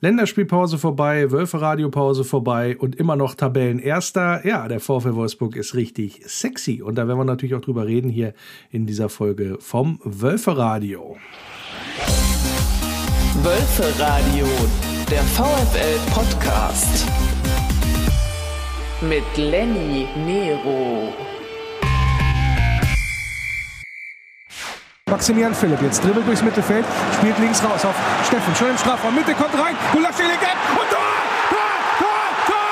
Länderspielpause vorbei, Wölfe-Radiopause vorbei und immer noch Tabellenerster. Ja, der VfL Wolfsburg ist richtig sexy. Und da werden wir natürlich auch drüber reden hier in dieser Folge vom Wölfe-Radio. Wölfe-Radio, der VfL-Podcast. Mit Lenny Nero. Maximilian Philipp jetzt dribbelt durchs Mittelfeld, spielt links raus auf Steffen. Schon im Strafraum. Mitte kommt rein. Gulaschi legt ab und Tor! Tor! Tor! Tor!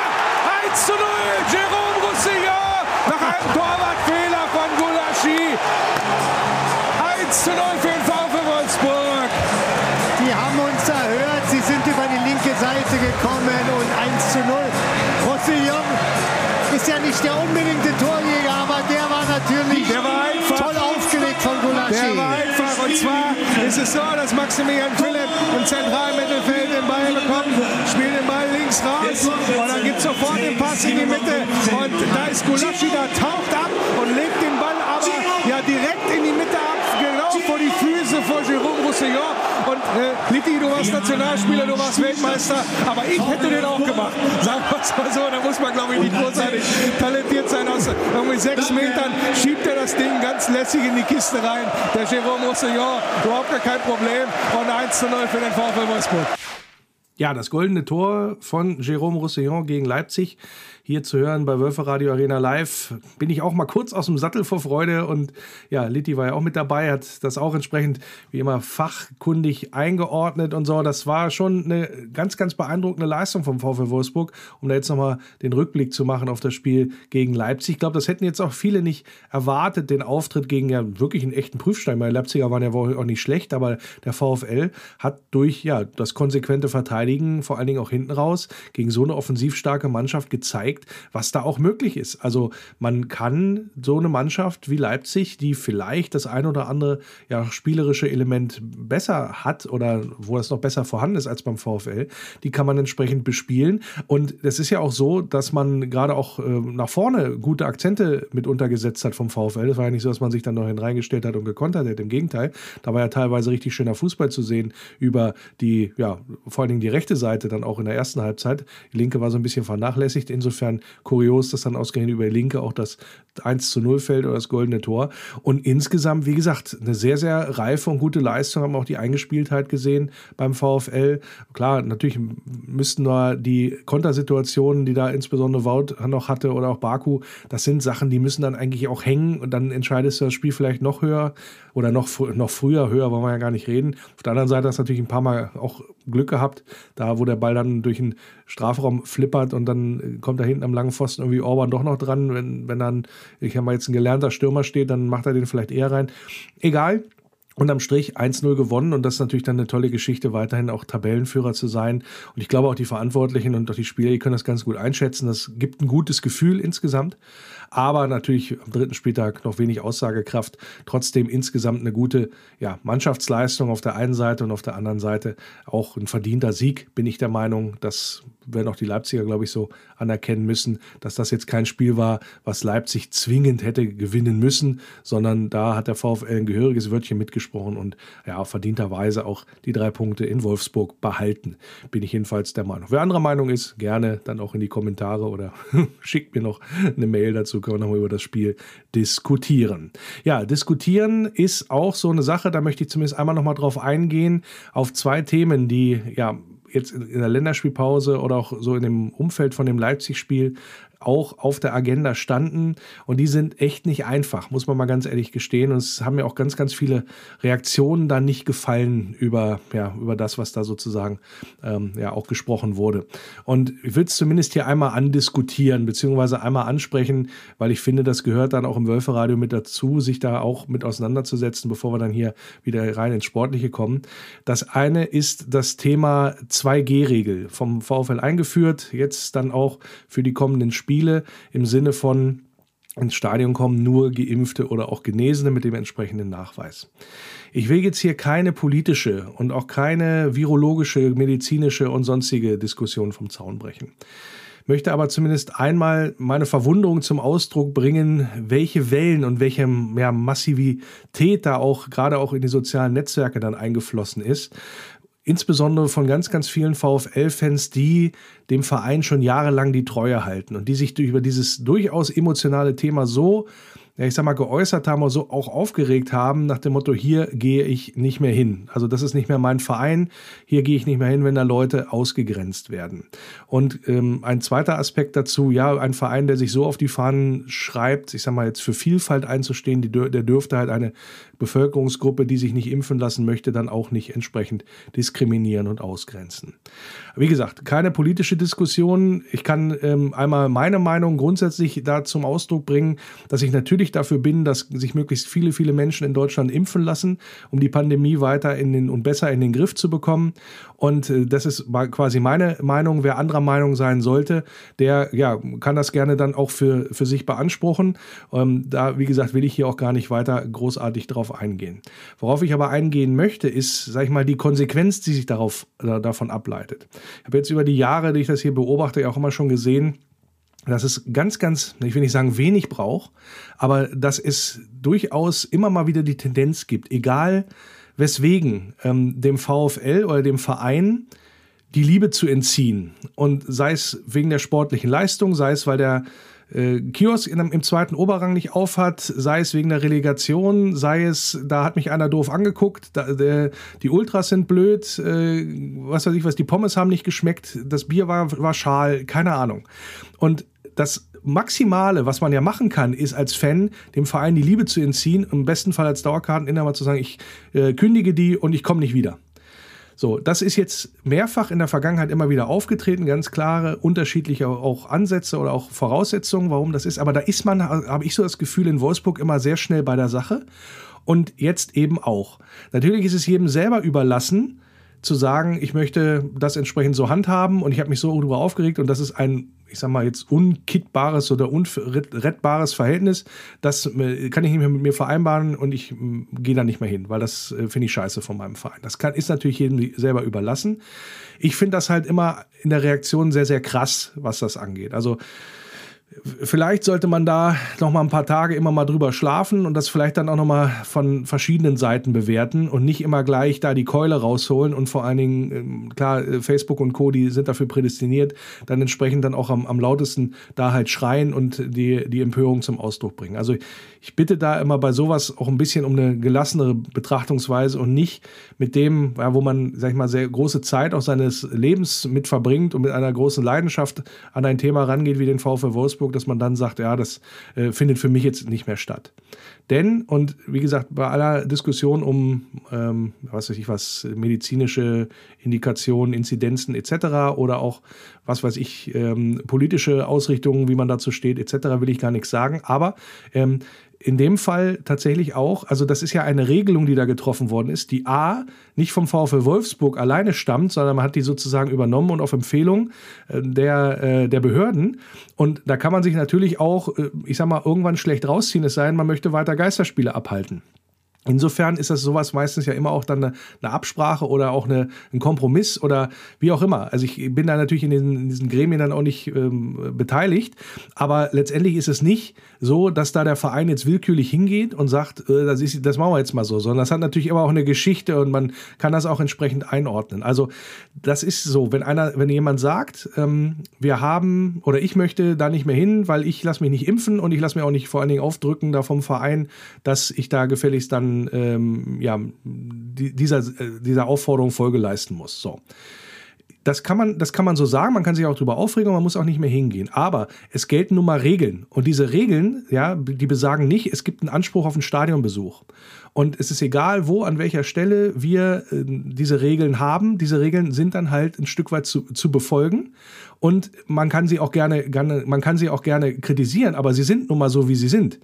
1 zu 0. Jerome Roussillon nach einem Torwartfehler von Gulaschi. 1 zu 0 für den VfL Wolfsburg. Die haben uns erhört. Sie sind über die linke Seite gekommen und 1 zu 0. Roussillon ist ja nicht der unbedingte Torjäger, aber der war natürlich der war toll aufgelegt von Gulaschi. Ist es so, dass Maximilian Philipp im zentralen Mittelfeld den Ball bekommt, spielt den Ball links raus und dann gibt es sofort den Pass in die Mitte. Und da ist Gulaschi, da taucht ab und legt den Ball aber ja direkt in die Mitte ab, vor die Füße von Jérôme Roussillon. Und äh, Litti, du warst Nationalspieler, du warst Weltmeister, aber ich hätte den auch gemacht. Sagen wir es mal so, da muss man, glaube ich, nicht großartig talentiert sein. Aus irgendwie sechs Metern schiebt er das Ding ganz lässig in die Kiste rein. Der Jérôme Roussillon, überhaupt gar kein Problem. Und 1 zu 0 für den VfL Wolfsburg. Ja, das goldene Tor von Jérôme Roussillon gegen Leipzig hier zu hören bei Wölfe Radio Arena Live. Bin ich auch mal kurz aus dem Sattel vor Freude und ja, Litti war ja auch mit dabei, hat das auch entsprechend wie immer fachkundig eingeordnet und so. Das war schon eine ganz, ganz beeindruckende Leistung vom VfL Wolfsburg, um da jetzt nochmal den Rückblick zu machen auf das Spiel gegen Leipzig. Ich glaube, das hätten jetzt auch viele nicht erwartet, den Auftritt gegen ja wirklich einen echten Prüfstein. Weil Leipziger waren ja wohl auch nicht schlecht, aber der VfL hat durch ja das konsequente Verteidigen, vor allen Dingen auch hinten raus, gegen so eine offensiv starke Mannschaft gezeigt, gezeigt, was da auch möglich ist. Also man kann so eine Mannschaft wie Leipzig, die vielleicht das ein oder andere ja, spielerische Element besser hat oder wo es noch besser vorhanden ist als beim VfL, die kann man entsprechend bespielen. Und es ist ja auch so, dass man gerade auch äh, nach vorne gute Akzente mit untergesetzt hat vom VfL. Es war ja nicht so, dass man sich dann noch hineingestellt hat und gekontert hat. Im Gegenteil, da war ja teilweise richtig schöner Fußball zu sehen über die, ja, vor allen Dingen die rechte Seite dann auch in der ersten Halbzeit. Die linke war so ein bisschen vernachlässigt. Insofern insofern kurios, dass dann ausgerechnet über die Linke auch das 1 zu 0 fällt oder das goldene Tor. Und insgesamt, wie gesagt, eine sehr, sehr reife und gute Leistung, haben auch die Eingespieltheit gesehen beim VfL. Klar, natürlich müssten nur die Kontersituationen, die da insbesondere Wout noch hatte oder auch Baku, das sind Sachen, die müssen dann eigentlich auch hängen und dann entscheidest du das Spiel vielleicht noch höher oder noch, noch früher, höher wollen wir ja gar nicht reden. Auf der anderen Seite hast du natürlich ein paar Mal auch Glück gehabt, da wo der Ball dann durch den Strafraum flippert und dann kommt da hinten am langen Pfosten irgendwie Orban doch noch dran. Wenn, wenn dann, ich habe mal jetzt ein gelernter Stürmer steht, dann macht er den vielleicht eher rein. Egal. Unterm Strich 1-0 gewonnen und das ist natürlich dann eine tolle Geschichte, weiterhin auch Tabellenführer zu sein. Und ich glaube auch die Verantwortlichen und auch die Spieler, die können das ganz gut einschätzen. Das gibt ein gutes Gefühl insgesamt aber natürlich am dritten Spieltag noch wenig Aussagekraft. Trotzdem insgesamt eine gute ja, Mannschaftsleistung auf der einen Seite und auf der anderen Seite auch ein verdienter Sieg, bin ich der Meinung. Das werden auch die Leipziger, glaube ich, so anerkennen müssen, dass das jetzt kein Spiel war, was Leipzig zwingend hätte gewinnen müssen, sondern da hat der VfL ein gehöriges Wörtchen mitgesprochen und ja, verdienterweise auch die drei Punkte in Wolfsburg behalten. Bin ich jedenfalls der Meinung. Wer anderer Meinung ist, gerne dann auch in die Kommentare oder schickt mir noch eine Mail dazu können wir nochmal über das Spiel diskutieren. Ja, diskutieren ist auch so eine Sache, da möchte ich zumindest einmal nochmal drauf eingehen, auf zwei Themen, die ja jetzt in der Länderspielpause oder auch so in dem Umfeld von dem Leipzig-Spiel auch auf der Agenda standen. Und die sind echt nicht einfach, muss man mal ganz ehrlich gestehen. Und es haben mir auch ganz, ganz viele Reaktionen da nicht gefallen über, ja, über das, was da sozusagen ähm, ja auch gesprochen wurde. Und ich will es zumindest hier einmal andiskutieren, beziehungsweise einmal ansprechen, weil ich finde, das gehört dann auch im Wölferadio mit dazu, sich da auch mit auseinanderzusetzen, bevor wir dann hier wieder rein ins Sportliche kommen. Das eine ist das Thema 2G-Regel vom VfL eingeführt, jetzt dann auch für die kommenden Spiele Spiele im Sinne von ins Stadion kommen nur Geimpfte oder auch Genesene mit dem entsprechenden Nachweis. Ich will jetzt hier keine politische und auch keine virologische, medizinische und sonstige Diskussion vom Zaun brechen. Möchte aber zumindest einmal meine Verwunderung zum Ausdruck bringen, welche Wellen und welche ja, Massivität da auch gerade auch in die sozialen Netzwerke dann eingeflossen ist insbesondere von ganz, ganz vielen VfL-Fans, die dem Verein schon jahrelang die Treue halten und die sich über dieses durchaus emotionale Thema so ja, ich sag mal, geäußert haben oder so auch aufgeregt haben, nach dem Motto, hier gehe ich nicht mehr hin. Also das ist nicht mehr mein Verein, hier gehe ich nicht mehr hin, wenn da Leute ausgegrenzt werden. Und ähm, ein zweiter Aspekt dazu, ja, ein Verein, der sich so auf die Fahnen schreibt, ich sag mal jetzt für Vielfalt einzustehen, die, der dürfte halt eine Bevölkerungsgruppe, die sich nicht impfen lassen möchte, dann auch nicht entsprechend diskriminieren und ausgrenzen. Wie gesagt, keine politische Diskussion. Ich kann ähm, einmal meine Meinung grundsätzlich da zum Ausdruck bringen, dass ich natürlich dafür bin, dass sich möglichst viele, viele Menschen in Deutschland impfen lassen, um die Pandemie weiter in den und besser in den Griff zu bekommen. Und äh, das ist quasi meine Meinung. Wer anderer Meinung sein sollte, der ja, kann das gerne dann auch für, für sich beanspruchen. Ähm, da, wie gesagt, will ich hier auch gar nicht weiter großartig drauf eingehen. Worauf ich aber eingehen möchte, ist, sag ich mal, die Konsequenz, die sich darauf, äh, davon ableitet. Ich habe jetzt über die Jahre, die ich das hier beobachte, auch immer schon gesehen, dass es ganz, ganz, ich will nicht sagen wenig braucht, aber dass es durchaus immer mal wieder die Tendenz gibt, egal weswegen ähm, dem VfL oder dem Verein die Liebe zu entziehen. Und sei es wegen der sportlichen Leistung, sei es, weil der äh, Kiosk in, im zweiten Oberrang nicht aufhat, sei es wegen der Relegation, sei es, da hat mich einer doof angeguckt, da, der, die Ultras sind blöd, äh, was weiß ich was, die Pommes haben nicht geschmeckt, das Bier war, war schal, keine Ahnung. Und das Maximale, was man ja machen kann, ist als Fan dem Verein die Liebe zu entziehen, im besten Fall als Dauerkarteninhaber zu sagen, ich äh, kündige die und ich komme nicht wieder. So, das ist jetzt mehrfach in der Vergangenheit immer wieder aufgetreten, ganz klare unterschiedliche auch Ansätze oder auch Voraussetzungen, warum das ist. Aber da ist man, habe ich so das Gefühl, in Wolfsburg immer sehr schnell bei der Sache und jetzt eben auch. Natürlich ist es jedem selber überlassen, zu sagen, ich möchte das entsprechend so handhaben und ich habe mich so darüber aufgeregt und das ist ein ich sag mal jetzt unkittbares oder unrettbares Verhältnis, das äh, kann ich nicht mehr mit mir vereinbaren und ich gehe da nicht mehr hin, weil das äh, finde ich scheiße von meinem Verein. Das kann, ist natürlich jedem selber überlassen. Ich finde das halt immer in der Reaktion sehr, sehr krass, was das angeht. Also Vielleicht sollte man da noch mal ein paar Tage immer mal drüber schlafen und das vielleicht dann auch noch mal von verschiedenen Seiten bewerten und nicht immer gleich da die Keule rausholen und vor allen Dingen, ähm, klar, äh, Facebook und Co., die sind dafür prädestiniert, dann entsprechend dann auch am, am lautesten da halt schreien und die, die Empörung zum Ausdruck bringen. Also ich bitte da immer bei sowas auch ein bisschen um eine gelassenere Betrachtungsweise und nicht mit dem, ja, wo man, sag ich mal, sehr große Zeit auch seines Lebens mit verbringt und mit einer großen Leidenschaft an ein Thema rangeht wie den VfL Wolfsburg Wolfsburg, dass man dann sagt, ja, das äh, findet für mich jetzt nicht mehr statt. Denn, und wie gesagt, bei aller Diskussion um, ähm, was weiß ich was, medizinische Indikationen, Inzidenzen etc. oder auch, was weiß ich, ähm, politische Ausrichtungen, wie man dazu steht etc., will ich gar nichts sagen. Aber ähm, in dem Fall tatsächlich auch, also das ist ja eine Regelung, die da getroffen worden ist, die A, nicht vom VfL Wolfsburg alleine stammt, sondern man hat die sozusagen übernommen und auf Empfehlung äh, der, äh, der Behörden. Und da kann man sich natürlich auch, äh, ich sag mal, irgendwann schlecht rausziehen, es sei denn, man möchte weiter Geisterspiele abhalten. Insofern ist das sowas meistens ja immer auch dann eine, Absprache oder auch eine, ein Kompromiss oder wie auch immer. Also ich bin da natürlich in diesen, in diesen Gremien dann auch nicht ähm, beteiligt, aber letztendlich ist es nicht so, dass da der Verein jetzt willkürlich hingeht und sagt, äh, das, ist, das machen wir jetzt mal so, sondern das hat natürlich immer auch eine Geschichte und man kann das auch entsprechend einordnen. Also das ist so, wenn einer, wenn jemand sagt, ähm, wir haben oder ich möchte da nicht mehr hin, weil ich lasse mich nicht impfen und ich lasse mir auch nicht vor allen Dingen aufdrücken da vom Verein, dass ich da gefälligst dann ähm, ja, dieser, äh, dieser Aufforderung Folge leisten muss. So. Das kann, man, das kann man so sagen, man kann sich auch darüber aufregen man muss auch nicht mehr hingehen. Aber es gelten nun mal Regeln. Und diese Regeln, ja, die besagen nicht, es gibt einen Anspruch auf einen Stadionbesuch. Und es ist egal, wo, an welcher Stelle wir äh, diese Regeln haben. Diese Regeln sind dann halt ein Stück weit zu, zu befolgen. Und man kann sie auch gerne, gerne, man kann sie auch gerne kritisieren, aber sie sind nun mal so, wie sie sind.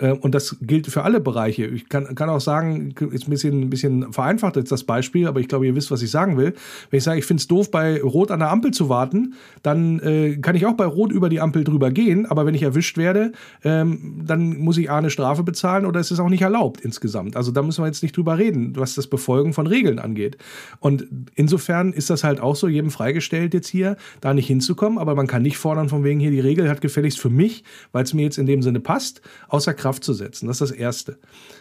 Äh, und das gilt für alle Bereiche. Ich kann, kann auch sagen, ist ein bisschen, ein bisschen vereinfacht jetzt das Beispiel, aber ich glaube, ihr wisst, was ich sagen will. Wenn ich sage, ich finde es doof, bei Rot an der Ampel zu warten, dann äh, kann ich auch bei Rot über die Ampel drüber gehen, aber wenn ich erwischt werde, ähm, dann muss ich A eine Strafe bezahlen oder es ist auch nicht erlaubt insgesamt. Also da müssen wir jetzt nicht drüber reden, was das Befolgen von Regeln angeht. Und insofern ist das halt auch so, jedem freigestellt jetzt hier, da nicht hinzukommen, aber man kann nicht fordern, von wegen hier, die Regel hat gefälligst für mich, weil es mir jetzt in dem Sinne passt, außer Kraft Kraft zu setzen. Das ist das Erste.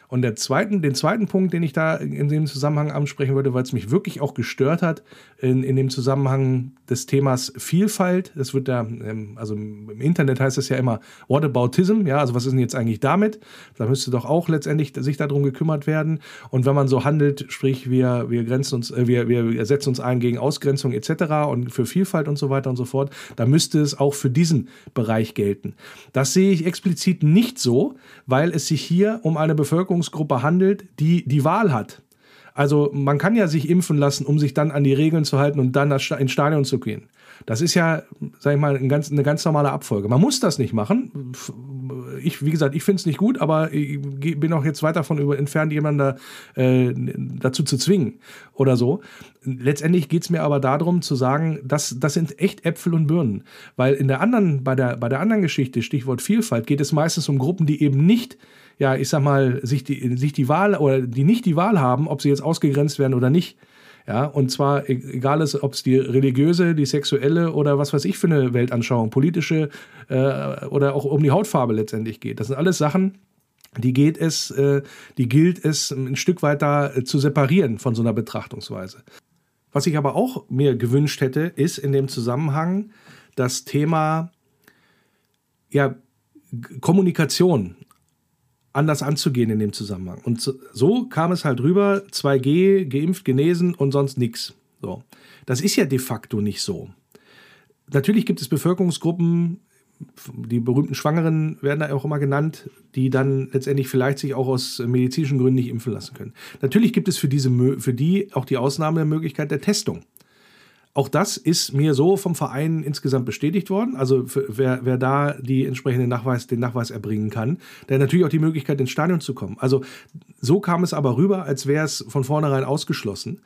Und der zweiten, den zweiten Punkt, den ich da in dem Zusammenhang ansprechen würde, weil es mich wirklich auch gestört hat, in, in dem Zusammenhang des Themas Vielfalt. Das wird da, ähm, also im Internet heißt es ja immer Whataboutism, ja, also was ist denn jetzt eigentlich damit? Da müsste doch auch letztendlich sich darum gekümmert werden. Und wenn man so handelt, sprich, wir, wir grenzen uns, äh, wir, wir setzen uns ein gegen Ausgrenzung etc. und für Vielfalt und so weiter und so fort, da müsste es auch für diesen Bereich gelten. Das sehe ich explizit nicht so, weil es sich hier um eine Bevölkerungsgruppe handelt, die die Wahl hat. Also man kann ja sich impfen lassen, um sich dann an die Regeln zu halten und dann ins Stadion zu gehen. Das ist ja, sag ich mal, ein ganz, eine ganz normale Abfolge. Man muss das nicht machen. Ich, wie gesagt, ich finde es nicht gut, aber ich bin auch jetzt weit davon entfernt, jemanden da, äh, dazu zu zwingen oder so. Letztendlich geht es mir aber darum zu sagen, dass das sind echt Äpfel und Birnen. Weil in der anderen, bei der, bei der anderen Geschichte, Stichwort Vielfalt, geht es meistens um Gruppen, die eben nicht ja, ich sag mal, sich die, sich die Wahl oder die nicht die Wahl haben, ob sie jetzt ausgegrenzt werden oder nicht. Ja, und zwar e-, egal ist, ob es die religiöse, die sexuelle oder was weiß ich für eine Weltanschauung, politische äh, oder auch um die Hautfarbe letztendlich geht. Das sind alles Sachen, die geht es, äh, die gilt es ein Stück weit da äh, zu separieren von so einer Betrachtungsweise. Was ich aber auch mir gewünscht hätte, ist in dem Zusammenhang das Thema ja, Kommunikation anders anzugehen in dem Zusammenhang. Und so, kam es halt rüber, 2G, geimpft, genesen und sonst nichts. So. Das ist ja de facto nicht so. Natürlich gibt es Bevölkerungsgruppen, die berühmten Schwangeren werden da auch immer genannt, die dann letztendlich vielleicht sich auch aus medizinischen Gründen nicht impfen lassen können. Natürlich gibt es für, diese, für die auch die Ausnahmemöglichkeit der Testung. Auch das ist mir so vom Verein insgesamt bestätigt worden. Also wer, wer da die entsprechende Nachweis, den Nachweis erbringen kann, der hat natürlich auch die Möglichkeit, ins Stadion zu kommen. Also so kam es aber rüber, als wäre es von vornherein ausgeschlossen.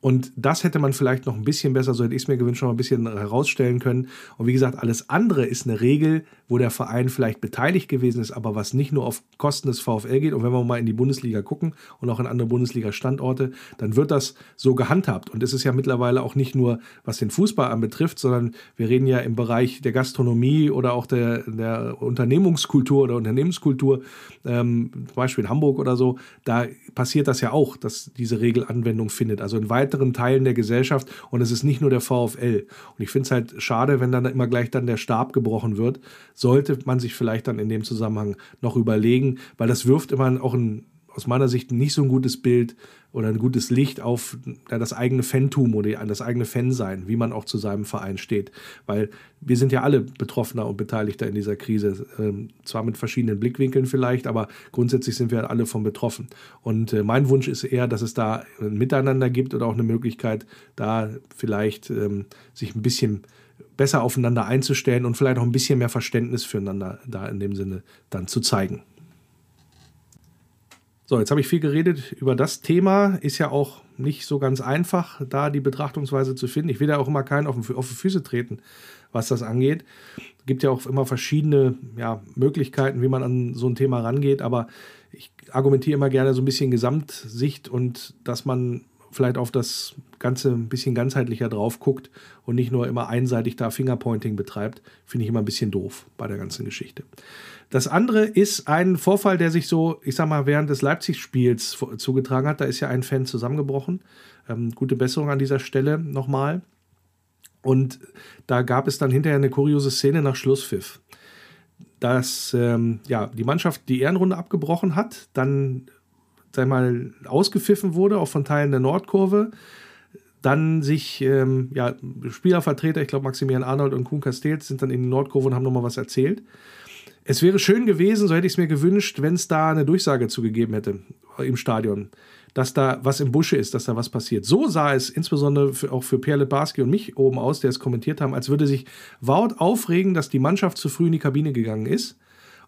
Und das hätte man vielleicht noch ein bisschen besser, so hätte ich es mir gewünscht, noch ein bisschen herausstellen können. Und wie gesagt, alles andere ist eine Regel, wo der Verein vielleicht beteiligt gewesen ist, aber was nicht nur auf Kosten des VfL geht. Und wenn wir mal in die Bundesliga gucken und auch in andere Bundesliga-Standorte, dann wird das so gehandhabt. Und es ist ja mittlerweile auch nicht nur, was den Fußball anbetrifft, sondern wir reden ja im Bereich der Gastronomie oder auch der, der Unternehmungskultur oder Unternehmenskultur, ähm, zum Beispiel in Hamburg oder so, da passiert das ja auch, dass diese Regel Anwendung findet. Also in weiteren Teilen der Gesellschaft und es ist nicht nur der VfL. Und ich finde es halt schade, wenn dann immer gleich dann der Stab gebrochen wird. Sollte man sich vielleicht dann in dem Zusammenhang noch überlegen, weil das wirft immer auch ein aus meiner Sicht nicht so ein gutes Bild oder ein gutes Licht auf das eigene Fantum oder das eigene Fansein, wie man auch zu seinem Verein steht. Weil wir sind ja alle Betroffener und Beteiligter in dieser Krise. Ähm, zwar mit verschiedenen Blickwinkeln vielleicht, aber grundsätzlich sind wir alle von betroffen. Und äh, mein Wunsch ist eher, dass es da ein Miteinander gibt oder auch eine Möglichkeit, da vielleicht ähm, sich ein bisschen besser aufeinander einzustellen und vielleicht auch ein bisschen mehr Verständnis füreinander da in dem Sinne dann zu zeigen. So, jetzt habe ich viel geredet über das Thema. Ist ja auch nicht so ganz einfach, da die Betrachtungsweise zu finden. Ich will da auch immer keinen auf, auf die Füße treten, was das angeht. Es gibt ja auch immer verschiedene ja, Möglichkeiten, wie man an so ein Thema rangeht. Aber ich argumentiere immer gerne so ein bisschen Gesamtsicht und dass man vielleicht auf das Ganze ein bisschen ganzheitlicher drauf guckt und nicht nur immer einseitig da Fingerpointing betreibt, finde ich immer ein bisschen doof bei der ganzen Geschichte. Das andere ist ein Vorfall, der sich so, ich sag mal, während des Leipzig-Spiels zugetragen hat. Da ist ja ein Fan zusammengebrochen. Ähm, gute Besserung an dieser Stelle nochmal. Und da gab es dann hinterher eine kuriose Szene nach Schlusspfiff. Dass ähm, ja, die Mannschaft die Ehrenrunde abgebrochen hat, dann sag mal, ausgepfiffen wurde, auch von Teilen der Nordkurve. Dann sich ähm, ja, Spielervertreter, ich glaube Maximilian Arnold und Kuhn Castells, sind dann in die Nordkurve und haben nochmal was erzählt. Es wäre schön gewesen, so hätte ich es mir gewünscht, wenn es da eine Durchsage zugegeben hätte im Stadion, dass da was im Busche ist, dass da was passiert. So sah es insbesondere für, auch für Pierre Barski und mich oben aus, der es kommentiert haben, als würde sich Wout aufregen, dass die Mannschaft zu früh in die Kabine gegangen ist,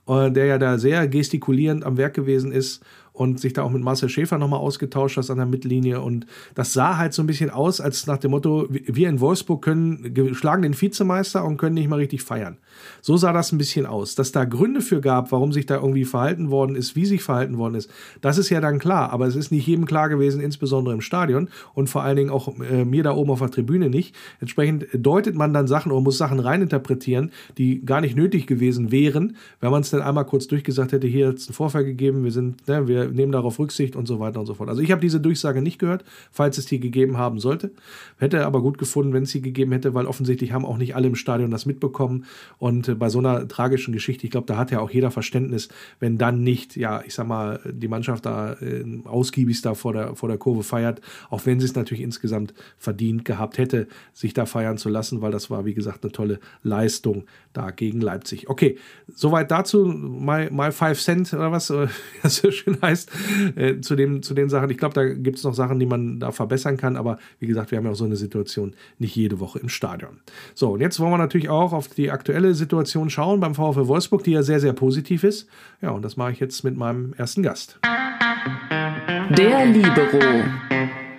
äh, der ja da sehr gestikulierend am Werk gewesen ist und sich da auch mit Marcel Schäfer nochmal ausgetauscht hast an der Mittellinie. Und das sah halt so ein bisschen aus, als nach dem Motto, wir in Wolfsburg können, schlagen den Vizemeister und können nicht mal richtig feiern. So sah das ein bisschen aus. Dass da Gründe für gab, warum sich da irgendwie verhalten worden ist, wie sich verhalten worden ist, das ist ja dann klar. Aber es ist nicht jedem klar gewesen, insbesondere im Stadion und vor allen Dingen auch äh, mir da oben auf der Tribüne nicht. Entsprechend deutet man dann Sachen oder muss Sachen reininterpretieren, die gar nicht nötig gewesen wären, wenn man es dann einmal kurz durchgesagt hätte, hier hat es einen Vorfall gegeben, wir sind, ne, wir nehmen darauf Rücksicht und so weiter und so fort. Also ich habe diese Durchsage nicht gehört, falls es die gegeben haben sollte. Hätte aber gut gefunden, wenn es sie gegeben hätte, weil offensichtlich haben auch nicht alle im Stadion das mitbekommen. Und äh, bei so einer tragischen Geschichte, ich glaube, da hat ja auch jeder Verständnis, wenn dann nicht, ja, ich sag mal, die Mannschaft da äh, ausgiebig da vor der, vor der Kurve feiert, auch wenn sie es natürlich insgesamt verdient gehabt hätte, sich da feiern zu lassen, weil das war, wie gesagt, eine tolle Leistung da gegen Leipzig. Okay, soweit dazu, my, my five cent oder was, das so schön heißt, äh, zu, dem, zu den Sachen. Ich glaube, da gibt es noch Sachen, die man da verbessern kann, aber wie gesagt, wir haben ja auch so eine Situation nicht jede Woche im Stadion. So, und jetzt wollen wir natürlich auch auf die aktuelle Situation schauen beim VfL Wolfsburg, die ja sehr, sehr positiv ist. Ja, und das mache ich jetzt mit meinem ersten Gast. Der Libero.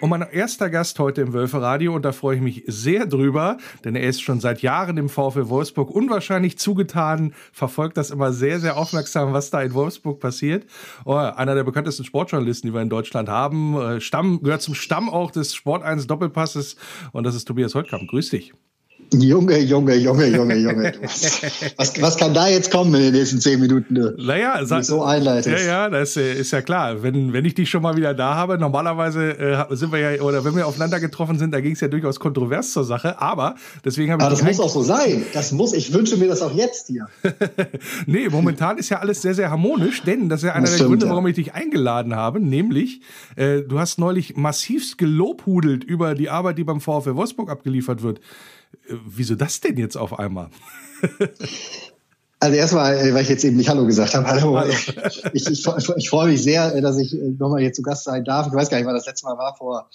Und mein erster Gast heute im Wölferadio, und da freue ich mich sehr drüber, denn er ist schon seit Jahren im VfL Wolfsburg unwahrscheinlich zugetan, verfolgt das immer sehr, sehr aufmerksam, was da in Wolfsburg passiert. Oh, einer der bekanntesten Sportjournalisten, die wir in Deutschland haben, äh, Stamm, gehört zum Stamm auch des Sport 1 Doppelpasses und das ist Tobias Holtkamp. Grüß dich. Junge, Junge, Junge, Junge, Junge. Was, was, kann da jetzt kommen in den nächsten zehn Minuten? Naja, sag, so einleitest. Ja, ja, das äh, ist ja klar. Wenn, wenn ich dich schon mal wieder da habe, normalerweise äh, sind wir ja, oder wenn wir aufeinander getroffen sind, da ging es ja durchaus kontrovers zur Sache, aber deswegen habe ich. Aber das muss auch so sein. Das muss, ich wünsche mir das auch jetzt hier. nee, momentan ist ja alles sehr, sehr harmonisch, denn das ist ja einer das der Gründe, warum ich dich eingeladen habe, nämlich, äh, du hast neulich massivst gelobhudelt über die Arbeit, die beim VfL Wolfsburg abgeliefert wird. Wieso das denn jetzt auf einmal? Also erstmal, äh, weil ich jetzt eben nicht Hallo gesagt habe. Hallo. Hallo. Ich, ich, ich, freue mich sehr, äh, dass ich nochmal hier zu Gast sein darf. Ich weiß gar nicht, wann das letzte Mal war, vor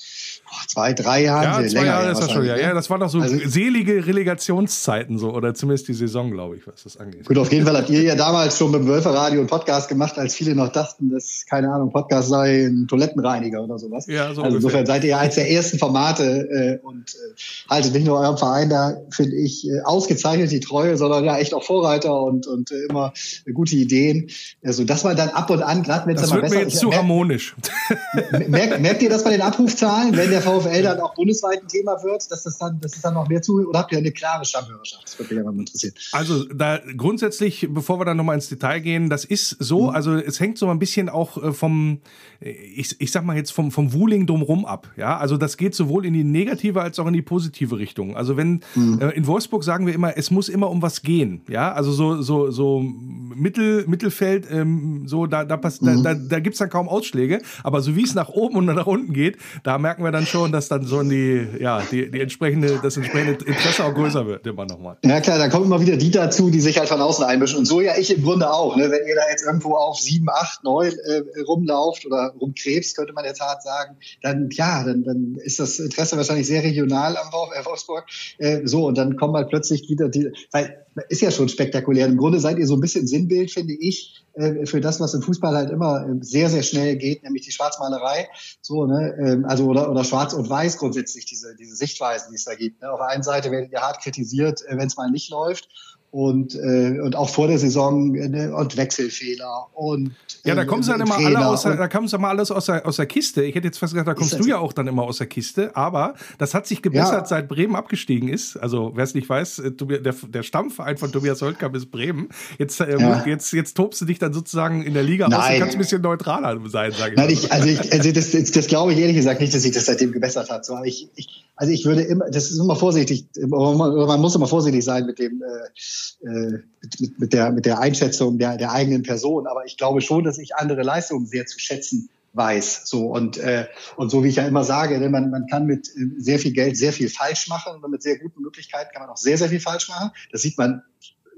zwei, drei Jahren. Ja, zwei Jahre ist das schon, ja. Ne? ja. Das waren doch so also, selige Relegationszeiten so, oder zumindest die Saison, glaube ich, was das angeht. Gut, auf jeden Fall habt ihr ja damals schon mit dem Wölferradio einen Podcast gemacht, als viele noch dachten, dass, keine Ahnung, Podcast sei ein Toilettenreiniger oder sowas. Ja, so also insofern seid ihr ja eines der ersten Formate äh, und äh, haltet nicht nur eurem Verein da, finde ich, äh, ausgezeichnet die Treue, sondern ja echt auch Vorreiter und und, und äh, immer gute Ideen. Also dass man dann ab und an, gerade wenn es mal besser ist. zu harmonisch. Merkt, merkt ihr das bei den Abrufzahlen, wenn der VfL dann auch bundesweit ein Thema wird, dass das dann, dass es dann noch mehr zu oder habt ihr eine klare Stammhörerschaft? Das würde mich aber mal interessieren. Also da grundsätzlich, bevor wir dann nochmal ins Detail gehen, das ist so, mhm. also es hängt so ein bisschen auch äh, vom, äh, ich, ich sag mal jetzt vom, vom Wuling drumrum ab. Ja, also das geht sowohl in die negative als auch in die positive Richtung. Also wenn mhm. äh, in Wolfsburg sagen wir immer, es muss immer um was gehen. Ja, also so, so, so Mittel, Mittelfeld, ähm, so da, da, pass, mhm. da, da, da gibt es dann kaum Ausschläge. Aber so wie es nach oben und nach unten geht, da merken wir dann schon, dass dann so die, ja, die, die entsprechende, das entsprechende Interesse auch größer wird, immer nochmal. Ja klar, da kommen immer wieder die dazu, die sich halt von außen einmischen. Und so ja ich im Grunde auch. Ne? Wenn ihr da jetzt irgendwo auf 7, 8, 9 äh, rumlauft oder rumkrebst, könnte man jetzt hart sagen, dann ja, dann, dann ist das Interesse wahrscheinlich sehr regional am Wolfsburg. Äh, so, und dann kommen halt plötzlich wieder die, weil ist ja schon spektakulär. Im Grunde seid ihr so ein bisschen Sinnbild, finde ich, äh, für das, was im Fußball halt immer äh, sehr, sehr schnell geht, nämlich die Schwarzmalerei. So, ne? Ähm, also oder, oder Schwarz und Weiß grundsätzlich, diese, diese Sichtweisen, die es da gibt. Ne? Auf der einen Seite werdet ihr hart kritisiert, äh, wenn es mal nicht läuft und, äh, und auch vor der Saison ne, und Wechselfehler und ja, da kommen sie dann immer alle aus der, da kommen sie immer alles aus der, aus der Kiste. Ich hätte jetzt fast gesagt, da kommst du ja auch dann immer aus der Kiste, aber das hat sich gebessert, ja. seit Bremen abgestiegen ist. Also, wer es nicht weiß, äh, der, der Stammverein von Tobias Holtkamp ist Bremen. Jetzt, äh, ja. jetzt, jetzt tobst du dich dann sozusagen in der Liga Nein. aus und kannst ein bisschen neutraler sein, sage ich. Nein, ich, also, ich, also das, das, das glaube ich ehrlich gesagt nicht, dass sich das seitdem gebessert hat. So, ich, ich, also ich würde immer, das ist immer vorsichtig, man, muss immer vorsichtig sein mit dem, äh, äh mit, mit, der, mit der Einschätzung der, der eigenen Person. Aber ich glaube schon, dass ich andere Leistungen sehr zu schätzen weiß. So und äh, und so wie ich ja immer sage, ne, man, man kann mit äh, sehr viel Geld sehr viel falsch machen und mit sehr guten Möglichkeiten kann man auch sehr sehr viel falsch machen. Das sieht man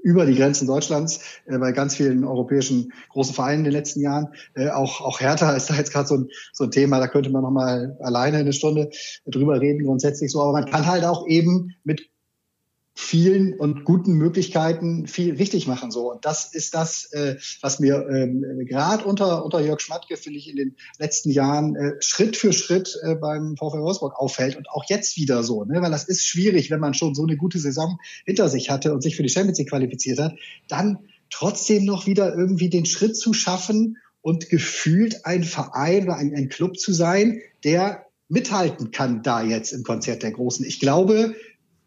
über die Grenzen Deutschlands äh, bei ganz vielen europäischen großen Vereinen in den letzten Jahren. Äh, auch auch Hertha ist da jetzt gerade so ein, so ein Thema, da könnte man noch mal alleine eine Stunde drüber reden grundsätzlich so. Aber man kann halt auch eben mit vielen und guten Möglichkeiten viel richtig machen. So. Und das ist das, äh, was mir ähm, gerade unter, unter Jörg Schmatke, finde ich, in den letzten Jahren äh, Schritt für Schritt äh, beim VfL Wolfsburg auffällt und auch jetzt wieder so. Ne? Weil das ist schwierig, wenn man schon so eine gute Saison hinter sich hatte und sich für die Champions League qualifiziert hat, dann trotzdem noch wieder irgendwie den Schritt zu schaffen und gefühlt ein Verein oder ein, ein Club zu sein, der mithalten kann da jetzt im Konzert der Großen. Ich glaube,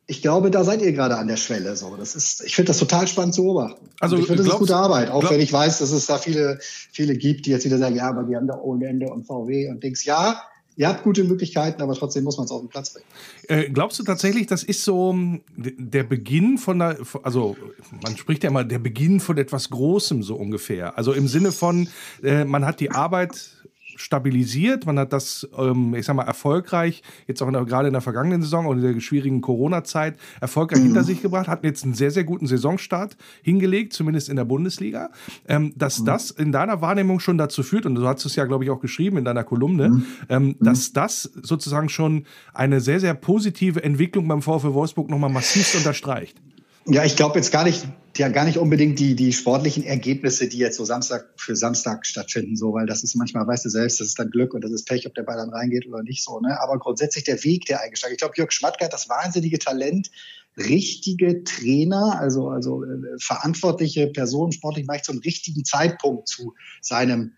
ich glaube, da seid ihr gerade an der Schwelle. So, das ist, ich finde das total spannend zu beobachten. Also ich finde, das ist gute Arbeit, auch glaub, wenn ich weiß, dass es da viele, viele gibt, die jetzt wieder sagen, ja, aber die haben da ohne Ende und VW und Dings. Ja, ihr habt gute Möglichkeiten, aber trotzdem muss man es auf den Platz bringen. Äh, glaubst du tatsächlich, das ist so hm, der Beginn von der, also man spricht ja immer der Beginn von etwas Großem so ungefähr. Also im Sinne von, äh, man hat die Arbeit stabilisiert. Man hat das, ähm, ich sag mal, erfolgreich, jetzt auch der, gerade in der vergangenen Saison und in der schwierigen Corona-Zeit, erfolgreich mhm. hinter sich gebracht, hat jetzt einen sehr, sehr guten Saisonstart hingelegt, zumindest in der Bundesliga. Ähm, dass mhm. das in deiner Wahrnehmung schon dazu führt, und du hast es ja, glaube ich, auch geschrieben in deiner Kolumne, mhm. ähm, mhm. dass das sozusagen schon eine sehr, sehr positive Entwicklung beim VfL Wolfsburg nochmal massiv unterstreicht. Ja, ich glaube jetzt gar nicht, ja gar nicht unbedingt die, die sportlichen Ergebnisse, die jetzt so Samstag für Samstag stattfinden, so, weil das ist manchmal, weißt du selbst, das ist dann Glück und das ist Pech, ob der Ball dann reingeht oder nicht so, ne? Aber grundsätzlich der Weg, der eingeschlagen. Ich glaube, Jörg Schmattke hat das wahnsinnige Talent, richtige Trainer, also, also äh, verantwortliche Personen sportlich mal zum richtigen Zeitpunkt zu seinem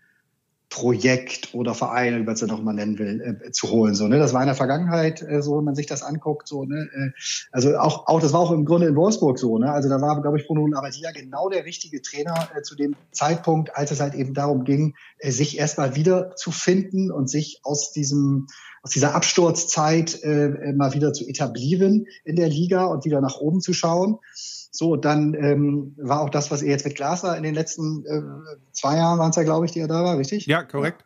Projekt oder Verein, wie man es ja noch mal nennen will, äh, zu holen. So, ne? Das war in der Vergangenheit äh, so, wenn man sich das anguckt. So, ne? Äh, also auch, auch, das war auch im Grunde in Wolfsburg so. Ne? Also da war, glaube ich, Bruno Labbadia genau der richtige Trainer äh, zu dem Zeitpunkt, als es halt eben darum ging, äh, sich erstmal wieder zu finden und sich aus diesem aus dieser Absturzzeit äh, mal wieder zu etablieren in der Liga und wieder nach oben zu schauen. So, dann ähm, war auch das, was ihr jetzt mit Glaser in den letzten äh, zwei Jahren waren es ja, glaube ich, die er da war, richtig? Ja, korrekt.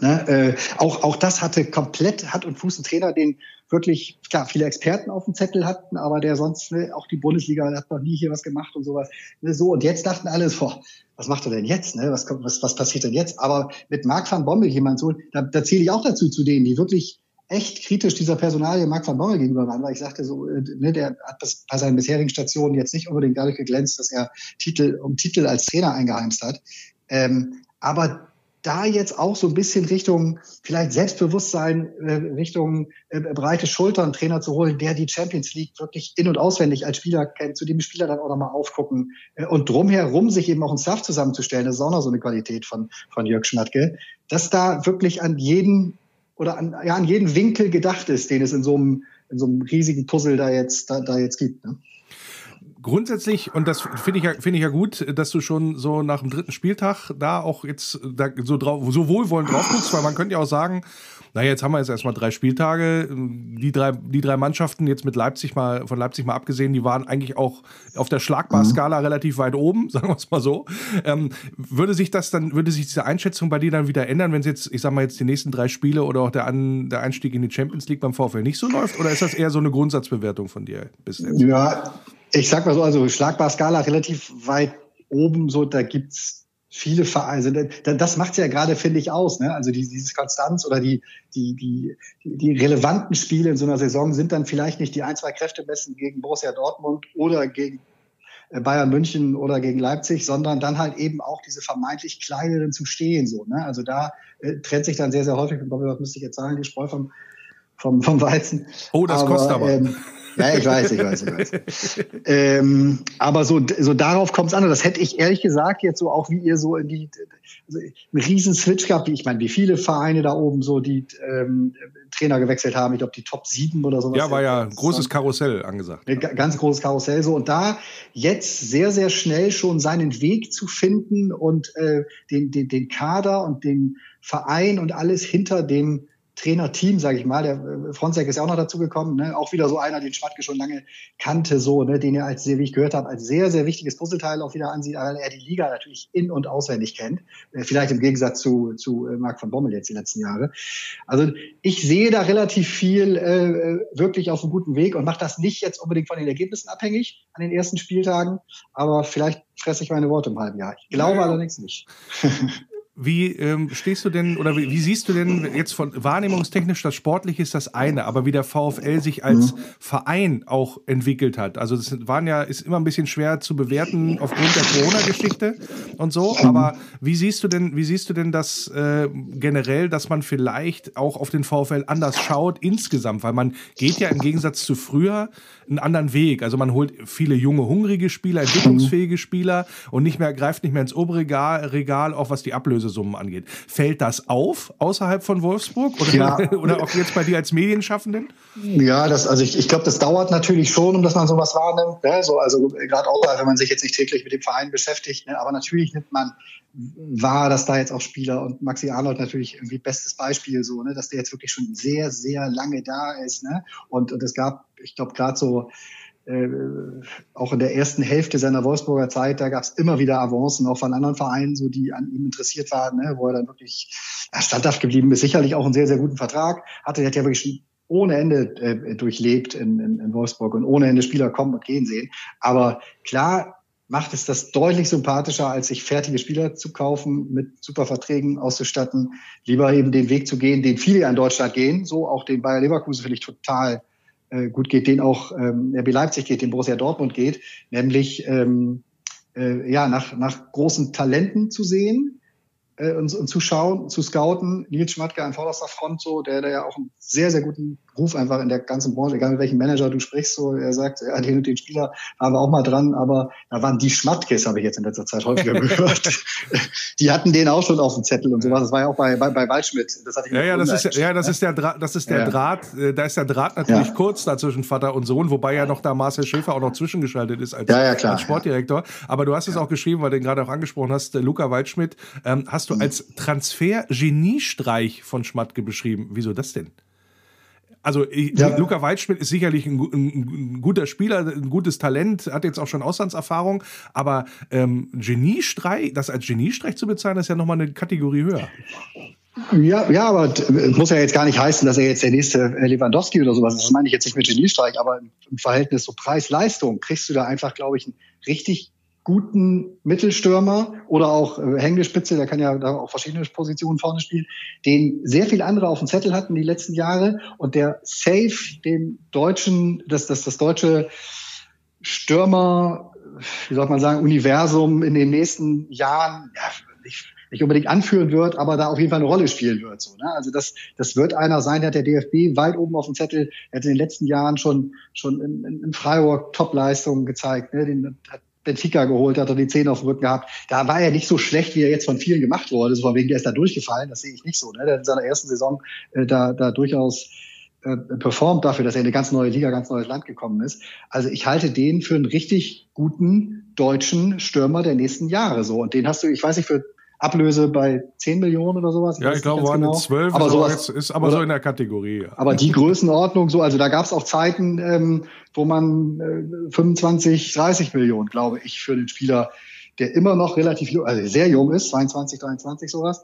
Ne, äh, auch, auch das hatte komplett Hand und Fuß ein Trainer, den wirklich, klar, viele Experten auf dem Zettel hatten, aber der sonst, ne, auch die Bundesliga hat noch nie hier was gemacht und sowas. Ne, so, und jetzt dachten alle so, was macht er denn jetzt? Ne? Was, was, was passiert denn jetzt? Aber mit Marc van Bommel jemand so, da, da zähle ich auch dazu, zu denen, die wirklich echt kritisch dieser Personalie Marc van Bommel gegenüber waren, weil ich sagte so, äh, ne, der hat das bei seinen bisherigen Stationen jetzt nicht unbedingt dadurch geglänzt, dass er Titel um Titel als Trainer eingeheimst hat. Ähm, aber da jetzt auch so ein bisschen Richtung vielleicht Selbstbewusstsein, äh, Richtung äh, breite Schultern Trainer zu holen, der die Champions League wirklich in- und auswendig als Spieler kennt, zu dem Spieler dann auch nochmal aufgucken und drumherum sich eben auch einen Staff zusammenzustellen, das ist auch noch so eine Qualität von, von Jörg Schmatke, dass da wirklich an jeden oder an, ja, an jeden Winkel gedacht ist, den es in so einem, in so einem riesigen Puzzle da jetzt, da, da jetzt gibt. Ne? Grundsätzlich, und das finde ich, ja, finde ich ja gut, dass du schon so nach dem dritten Spieltag da auch jetzt da so, drauf, so wohlwollend drauf guckst, weil man könnte ja auch sagen, naja, jetzt haben wir jetzt erstmal drei Spieltage. Die drei, die drei Mannschaften, jetzt mit Leipzig mal, von Leipzig mal abgesehen, die waren eigentlich auch auf der Schlagbar-Skala mhm. relativ weit oben, sagen wir es mal so. Ähm, würde sich das dann, würde sich diese Einschätzung bei dir dann wieder ändern, wenn es jetzt, ich sag mal, jetzt die nächsten drei Spiele oder auch der, An, der Einstieg in die Champions League beim VfL nicht so läuft? Oder ist das eher so eine Grundsatzbewertung von dir bis jetzt? Ja, ich sag mal so, also Schlagbar-Skala relativ weit oben, so, da gibt's viele Vereine, das macht ja gerade, finde ich, aus. Ne? Also die, dieses Konstanz oder die, die, die, die relevanten Spiele in so einer Saison sind dann vielleicht nicht die ein, zwei Kräfte messen gegen Borussia Dortmund oder gegen äh, Bayern München oder gegen Leipzig, sondern dann halt eben auch diese vermeintlich kleineren zu stehen. So, ne? Also da äh, trennt sich dann sehr, sehr häufig, was müsste ich jetzt sagen, die Spreu vom, vom, vom Weizen. Oh, das aber, kostet aber. Ähm, ja, ich weiß, ich weiß, ich weiß. ähm, aber so, so darauf kommt es an. Und das hätte ich ehrlich gesagt jetzt so auch wie ihr so in die also einen riesen Switch gehabt. Ich meine, wie viele Vereine da oben so die ähm, Trainer gewechselt haben. Ich glaube, die Top 7 oder sowas. Ja, war ja ein großes Karussell angesagt. Ja. Ganz großes Karussell so. Und da jetzt sehr, sehr schnell schon seinen Weg zu finden und äh, den, den, den Kader und den Verein und alles hinter dem Trainerteam, sage ich mal. Der äh, Fronzek ist ja auch noch dazu gekommen. Ne? Auch wieder so einer, den Schmatke schon lange kannte, so, ne? den er als sehr, wie ich gehört habe, als sehr, sehr wichtiges Puzzleteil auch wieder ansieht, weil er die Liga natürlich in- und auswendig kennt. Äh, vielleicht im Gegensatz zu, zu äh, Marc von Bommel jetzt die letzten Jahre. Also ich sehe da relativ viel äh, wirklich auf einem guten Weg und mache das nicht jetzt unbedingt von den Ergebnissen abhängig an den ersten Spieltagen, aber vielleicht fresse ich meine Worte im halben Jahr. Ich glaube ja. allerdings nicht. Wie ähm, stehst du denn oder wie, wie, siehst du denn jetzt von wahrnehmungstechnisch das Sportliche ist das eine, aber wie der VfL sich als mhm. Verein auch entwickelt hat? Also das waren ja ist immer ein bisschen schwer zu bewerten aufgrund der Corona-Geschichte und so. Mhm. Aber wie siehst du denn wie siehst du denn das äh, generell, dass man vielleicht auch auf den VfL anders schaut insgesamt, weil man geht ja im Gegensatz zu früher einen anderen Weg. Also man holt viele junge hungrige Spieler, entwicklungsfähige Spieler und nicht mehr greift nicht mehr ins obere Regal, Regal auch was die Ablöse Ablösesummen angeht. Fällt das auf außerhalb von Wolfsburg oder, ja. oder auch jetzt bei dir als Medienschaffenden? Ja, das, also ich, ich glaube, das dauert natürlich schon, um dass man sowas wahrnimmt. Ne? So, also gerade auch, wenn man sich jetzt nicht täglich mit dem Verein beschäftigt. Ne? Aber natürlich nimmt man wahr, dass da jetzt auch Spieler und Maxi Arnold natürlich irgendwie bestes Beispiel so, ne, dass der jetzt wirklich schon sehr, sehr lange da ist. Ne? Und, und es gab, ich glaube, gerade so äh, auch in der ersten Hälfte seiner Wolfsburger Zeit, da gab es immer wieder Avancen, auch von anderen Vereinen, so die an ihm interessiert waren, ne, wo er dann wirklich standhaft geblieben ist. Sicherlich auch einen sehr, sehr guten Vertrag hatte. Er hat ja wirklich schon ohne Ende äh, durchlebt in, in, in Wolfsburg und ohne Ende Spieler kommen und gehen sehen. Aber klar macht es das deutlich sympathischer, als sich fertige Spieler zu kaufen, mit super Verträgen auszustatten, lieber eben den Weg zu gehen, den viele in Deutschland gehen, so auch den Bayer Leverkusen finde ich total äh, gut geht, den auch ähm, RB Leipzig geht, den Borussia Dortmund geht, nämlich ähm, äh, ja nach, nach großen Talenten zu sehen, äh, und, und zu schauen, zu scouten. Nils Schmatke an vorderster Front so, der, der ja auch einen sehr, sehr guten Ruf einfach in der ganzen Branche, egal mit welchem Manager du sprichst, so, er sagt, ja, den und den Spieler waren wir auch mal dran, aber da waren die Schmatkes, habe ich jetzt in letzter Zeit häufiger gehört. die hatten den auch schon auf dem Zettel und sowas. Das war ja auch bei, bei, bei Waldschmidt. Das hatte ich ja, ja, das ist, ja, das ist der Draht, das ist der ja. Draht, äh, da ist der Draht natürlich ja. kurz da zwischen Vater und Sohn, wobei ja noch da Marcel Schäfer auch noch zwischengeschaltet ist als, ja, als Sportdirektor. Aber du hast es auch geschrieben, weil du den gerade auch angesprochen hast, Luca Waldschmidt, ähm, hast du mhm. als Transfer-Geniestreich von Schmatke beschrieben. Wieso das denn? Also ja. Luca Waldschmidt ist sicherlich ein, ein, guter Spieler, ein gutes Talent, hat jetzt auch schon Auslandserfahrung, aber ähm, Geniestreich, das als Geniestreich zu bezeichnen, ist ja nochmal eine Kategorie höher. Ja, ja, aber muss ja jetzt gar nicht heißen, dass er jetzt der nächste Lewandowski oder sowas ist. Das meine ich jetzt nicht mit Geniestreich, aber im Verhältnis so Preis-Leistung kriegst du da einfach, glaube ich, einen richtig guten Mittelstürmer oder auch äh, Hängespitze, der kann ja da auch verschiedene Positionen vorne spielen, den sehr viele andere auf dem Zettel hatten die letzten Jahre und der safe den deutschen, das, das, das deutsche Stürmer, wie soll man sagen, Universum in den nächsten Jahren, ja, nicht, nicht unbedingt anführen wird, aber da auf jeden Fall eine Rolle spielen wird. So, ne? Also das, das wird einer sein, der hat der DFB weit oben auf dem Zettel. Er hat in den letzten Jahren schon, schon in, in, in Freiburg Top-Leistungen gezeigt. Ne? Den hat Benfica geholt hat und die Zähne auf dem Rücken gehabt. Da war er nicht so schlecht, wie er jetzt von vielen gemacht wurde. So von wegen, der ist da durchgefallen. Das sehe ich nicht so. Ne? Der in seiner ersten Saison äh, da, da durchaus äh, performt dafür, dass er in eine ganz neue Liga, ganz neues Land gekommen ist. Also ich halte den für einen richtig guten deutschen Stürmer der nächsten Jahre so. Und den hast du, ich weiß nicht, für Ablöse bei 10 Millionen oder sowas. Ja, ich glaube, waren genau. 12, aber sowas, ist aber oder, so in der Kategorie. Aber die Größenordnung so, also da gab es auch Zeiten, ähm, wo man äh, 25, 30 Millionen, glaube ich, für den Spieler, der immer noch relativ jung, also sehr jung ist, 22, 23 sowas,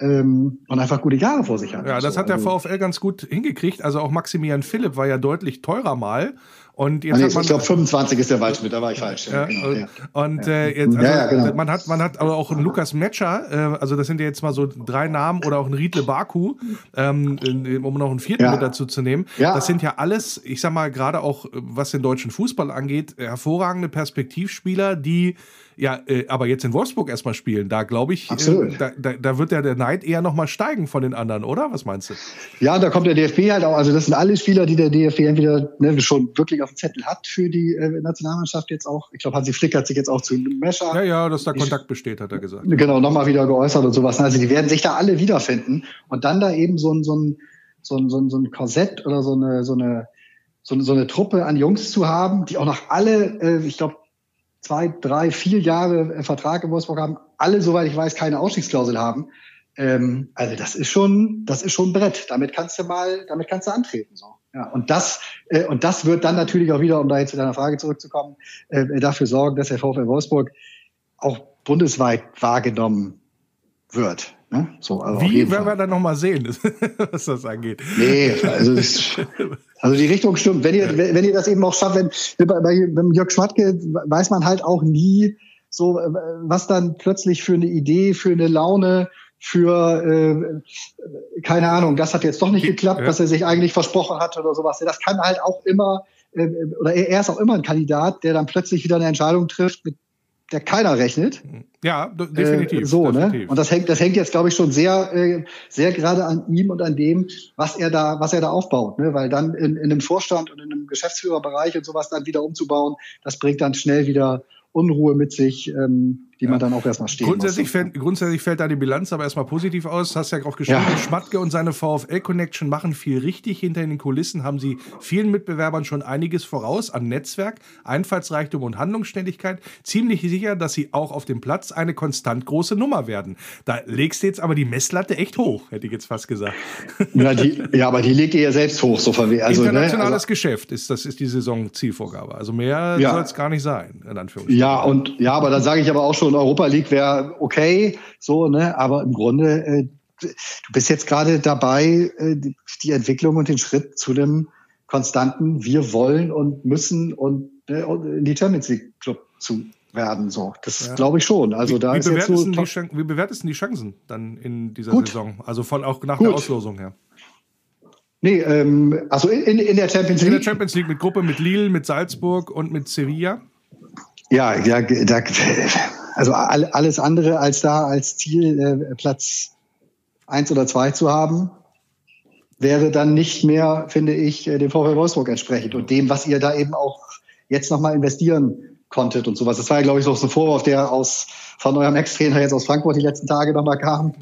ähm, und einfach gute Jahre vor sich hat. Ja, das so. hat der also, VfL ganz gut hingekriegt. Also auch Maximilian Philipp war ja deutlich teurer mal. Und jetzt ah, nee, man, ich glaube 25 ist der Waldschmidt, da war ich falsch. Ja, genau, und, ja. und äh, jetzt, also, ja, genau. man hat man hat aber auch einen Lukas Metscher, äh, also das sind ja jetzt mal so drei Namen oder auch ein Riedle Baku, ähm, um noch einen vierten mit dazu zu nehmen. Das sind ja alles, ich sag mal gerade auch was den deutschen Fußball angeht, hervorragende Perspektivspieler, die ja, äh, aber jetzt in Wolfsburg erstmal spielen, da glaube ich, äh, da, da, da, wird ja der Neid eher nochmal steigen von den anderen, oder? Was meinst du? Ja, da kommt der DFB halt auch, also das sind alle Spieler, die der DFB entweder ne, schon wirklich auf dem Zettel hat für die äh, Nationalmannschaft jetzt auch. Ich glaube, Hansi Flick hat sich jetzt auch zu Mescher. Ja, ja, dass da Kontakt besteht, hat er gesagt. Genau, nochmal wieder geäußert und sowas. Also die werden sich da alle wiederfinden und dann da eben so ein, so ein, so ein, so ein, so ein Korsett oder so eine, so eine, so eine, so eine Truppe an Jungs zu haben, die auch noch alle, äh, ich glaube, zwei, drei, vier Jahre Vertrag in Wolfsburg haben, alle, soweit ich weiß, keine Ausstiegsklausel haben. Ähm, also das ist schon, das ist schon ein Brett. Damit kannst du mal, damit kannst du antreten. So. Ja, und das, äh, und das wird dann natürlich auch wieder, um da jetzt zu deiner Frage zurückzukommen, äh, dafür sorgen, dass der VfL Wolfsburg auch bundesweit wahrgenommen wird. Ne? So, also Wie werden wir dann nochmal sehen, was das angeht? Nee, also, das, also die Richtung stimmt. Wenn ihr, wenn ihr das eben auch schafft, wenn, bei, bei, beim Jörg Schmatke weiß man halt auch nie, so äh, was dann plötzlich für eine Idee, für eine Laune, für äh, keine Ahnung, das hat jetzt doch nicht geklappt, ja. was er sich eigentlich versprochen hatte oder sowas. Das kann halt auch immer äh, oder er ist auch immer ein Kandidat, der dann plötzlich wieder eine Entscheidung trifft, mit der keiner rechnet. Ja, definitiv. Äh, so, ne? definitiv. ne? Und das hängt, das hängt jetzt, glaube ich, schon sehr, äh, sehr gerade an ihm und an dem, was er da, was er da aufbaut, ne? Weil dann in, in einem Vorstand und in einem Geschäftsführerbereich und sowas dann wieder umzubauen, das bringt dann schnell wieder Unruhe mit sich, ähm, die ja. man dann auch erstmal stehen grundsätzlich muss. Fällt, grundsätzlich fällt da die Bilanz aber erstmal positiv aus. Hast ja auch geschrieben, ja. Schmatke und seine VfL-Connection machen viel richtig. Hinter den Kulissen haben sie vielen Mitbewerbern schon einiges voraus an Netzwerk, Einfallsreichtum und Handlungsständigkeit. Ziemlich sicher, dass sie auch auf dem Platz eine konstant große Nummer werden. Da legst du jetzt aber die Messlatte echt hoch, hätte ich jetzt fast gesagt. Ja, die, ja aber die legt ihr ja selbst hoch. So also, Internationales ne? also, Geschäft ist, das ist die Saisonzielvorgabe. Also mehr ja. soll es gar nicht sein, in Anführungsstrichen. Ja, und ja, aber da sage ich aber auch schon, Europa League wäre okay, so, ne? Aber im Grunde, äh, du bist jetzt gerade dabei, äh, die Entwicklung und den Schritt zu dem konstanten Wir wollen und müssen und äh, in die Champions League Club zu werden. So, das ja. glaube ich schon. Also wie, da wie ist jetzt so die wie bewertest du die Chancen dann in dieser Gut. Saison? Also von auch nach Gut. der Auslosung her. Nee, ähm, also in, in der Champions League. In der Champions League mit Gruppe mit Lille, mit Salzburg und mit Sevilla. Ja, ja, da, also alles andere als da als Ziel äh, Platz eins oder zwei zu haben, wäre dann nicht mehr, finde ich, äh, dem VfL Wolfsburg entsprechend und dem, was ihr da eben auch jetzt nochmal investieren konntet und sowas. Das war ja, glaube ich, so ein Vorwurf, der aus von eurem Ex-Trainer jetzt aus Frankfurt die letzten Tage nochmal kam.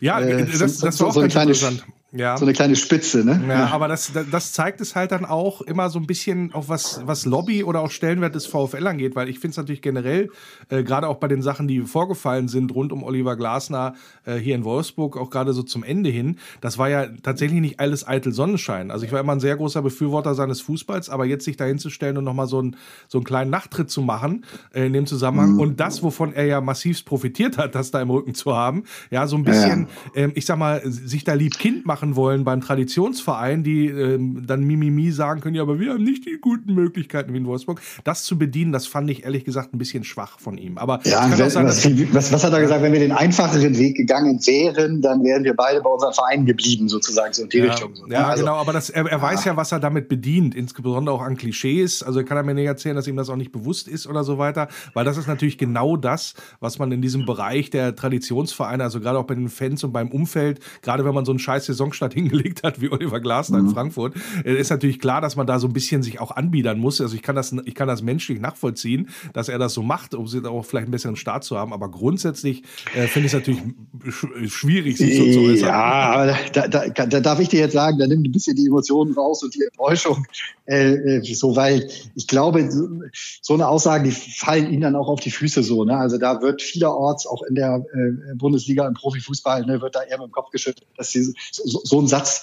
Ja, äh, das, das so, war auch so ganz interessant. Ja. So eine kleine Spitze, ne? Ja, ja, aber das, das zeigt es halt dann auch immer so ein bisschen, auch was, was Lobby oder auch Stellenwert des VfL angeht, weil ich finde es natürlich generell, äh, gerade auch bei den Sachen, die vorgefallen sind rund um Oliver Glasner äh, hier in Wolfsburg, auch gerade so zum Ende hin, das war ja tatsächlich nicht alles eitel Sonnenschein. Also ich war immer ein sehr großer Befürworter seines Fußballs, aber jetzt sich da hinzustellen und nochmal so, ein, so einen kleinen Nachtritt zu machen äh, in dem Zusammenhang mhm. und das, wovon er ja massivst profitiert hat, das da im Rücken zu haben, ja, so ein bisschen, ja. Ähm, ich sag mal, sich da lieb Kind machen wollen beim Tradition Traditionsverein, die ähm, dann Mimimi sagen können, ja, aber wir haben nicht die guten Möglichkeiten wie in Wolfsburg. Das zu bedienen, das fand ich ehrlich gesagt ein bisschen schwach von ihm. Aber ja, wenn, sein, was, was, was, hat er gesagt? Wenn wir den einfacheren Weg gegangen wären, dann wären wir beide bei unserem Verein geblieben, sozusagen, so in die ja, Richtung. So, ne? ja, also, genau, aber das, er, er weiß ja, was er damit bedient, insbesondere auch an Klischees. Also kann er mir nicht erzählen, dass ihm das auch nicht bewusst ist oder so weiter, weil das ist natürlich genau das, was man in diesem Bereich der Traditionsvereine, also gerade auch bei den Fans und beim Umfeld, gerade wenn man so einen scheiß Saisonstart hingelegt hat, wie Oliver Glasner mhm. in Frankfurt, äh, ist natürlich klar, dass man da so ein bisschen sich auch anbiedern muss. Also ich kann das, ich kann das menschlich nachvollziehen, dass er das so macht, um sie auch vielleicht einen besseren Start zu haben. Aber grundsätzlich äh, finde ich es natürlich sch schwierig, sich so zu äußern. Ja, aber da, da, da, darf ich dir jetzt sagen, da nimmt ein bisschen die Emotionen raus und die Enttäuschung. Äh, äh so, weil ich glaube, so eine Aussage, die fallen ihnen dann auch auf die Füße so. Ne? Also da wird vielerorts auch in der äh, Bundesliga im Profifußball ne, wird da eher mit dem Kopf geschüttelt, dass sie so, so ein Satz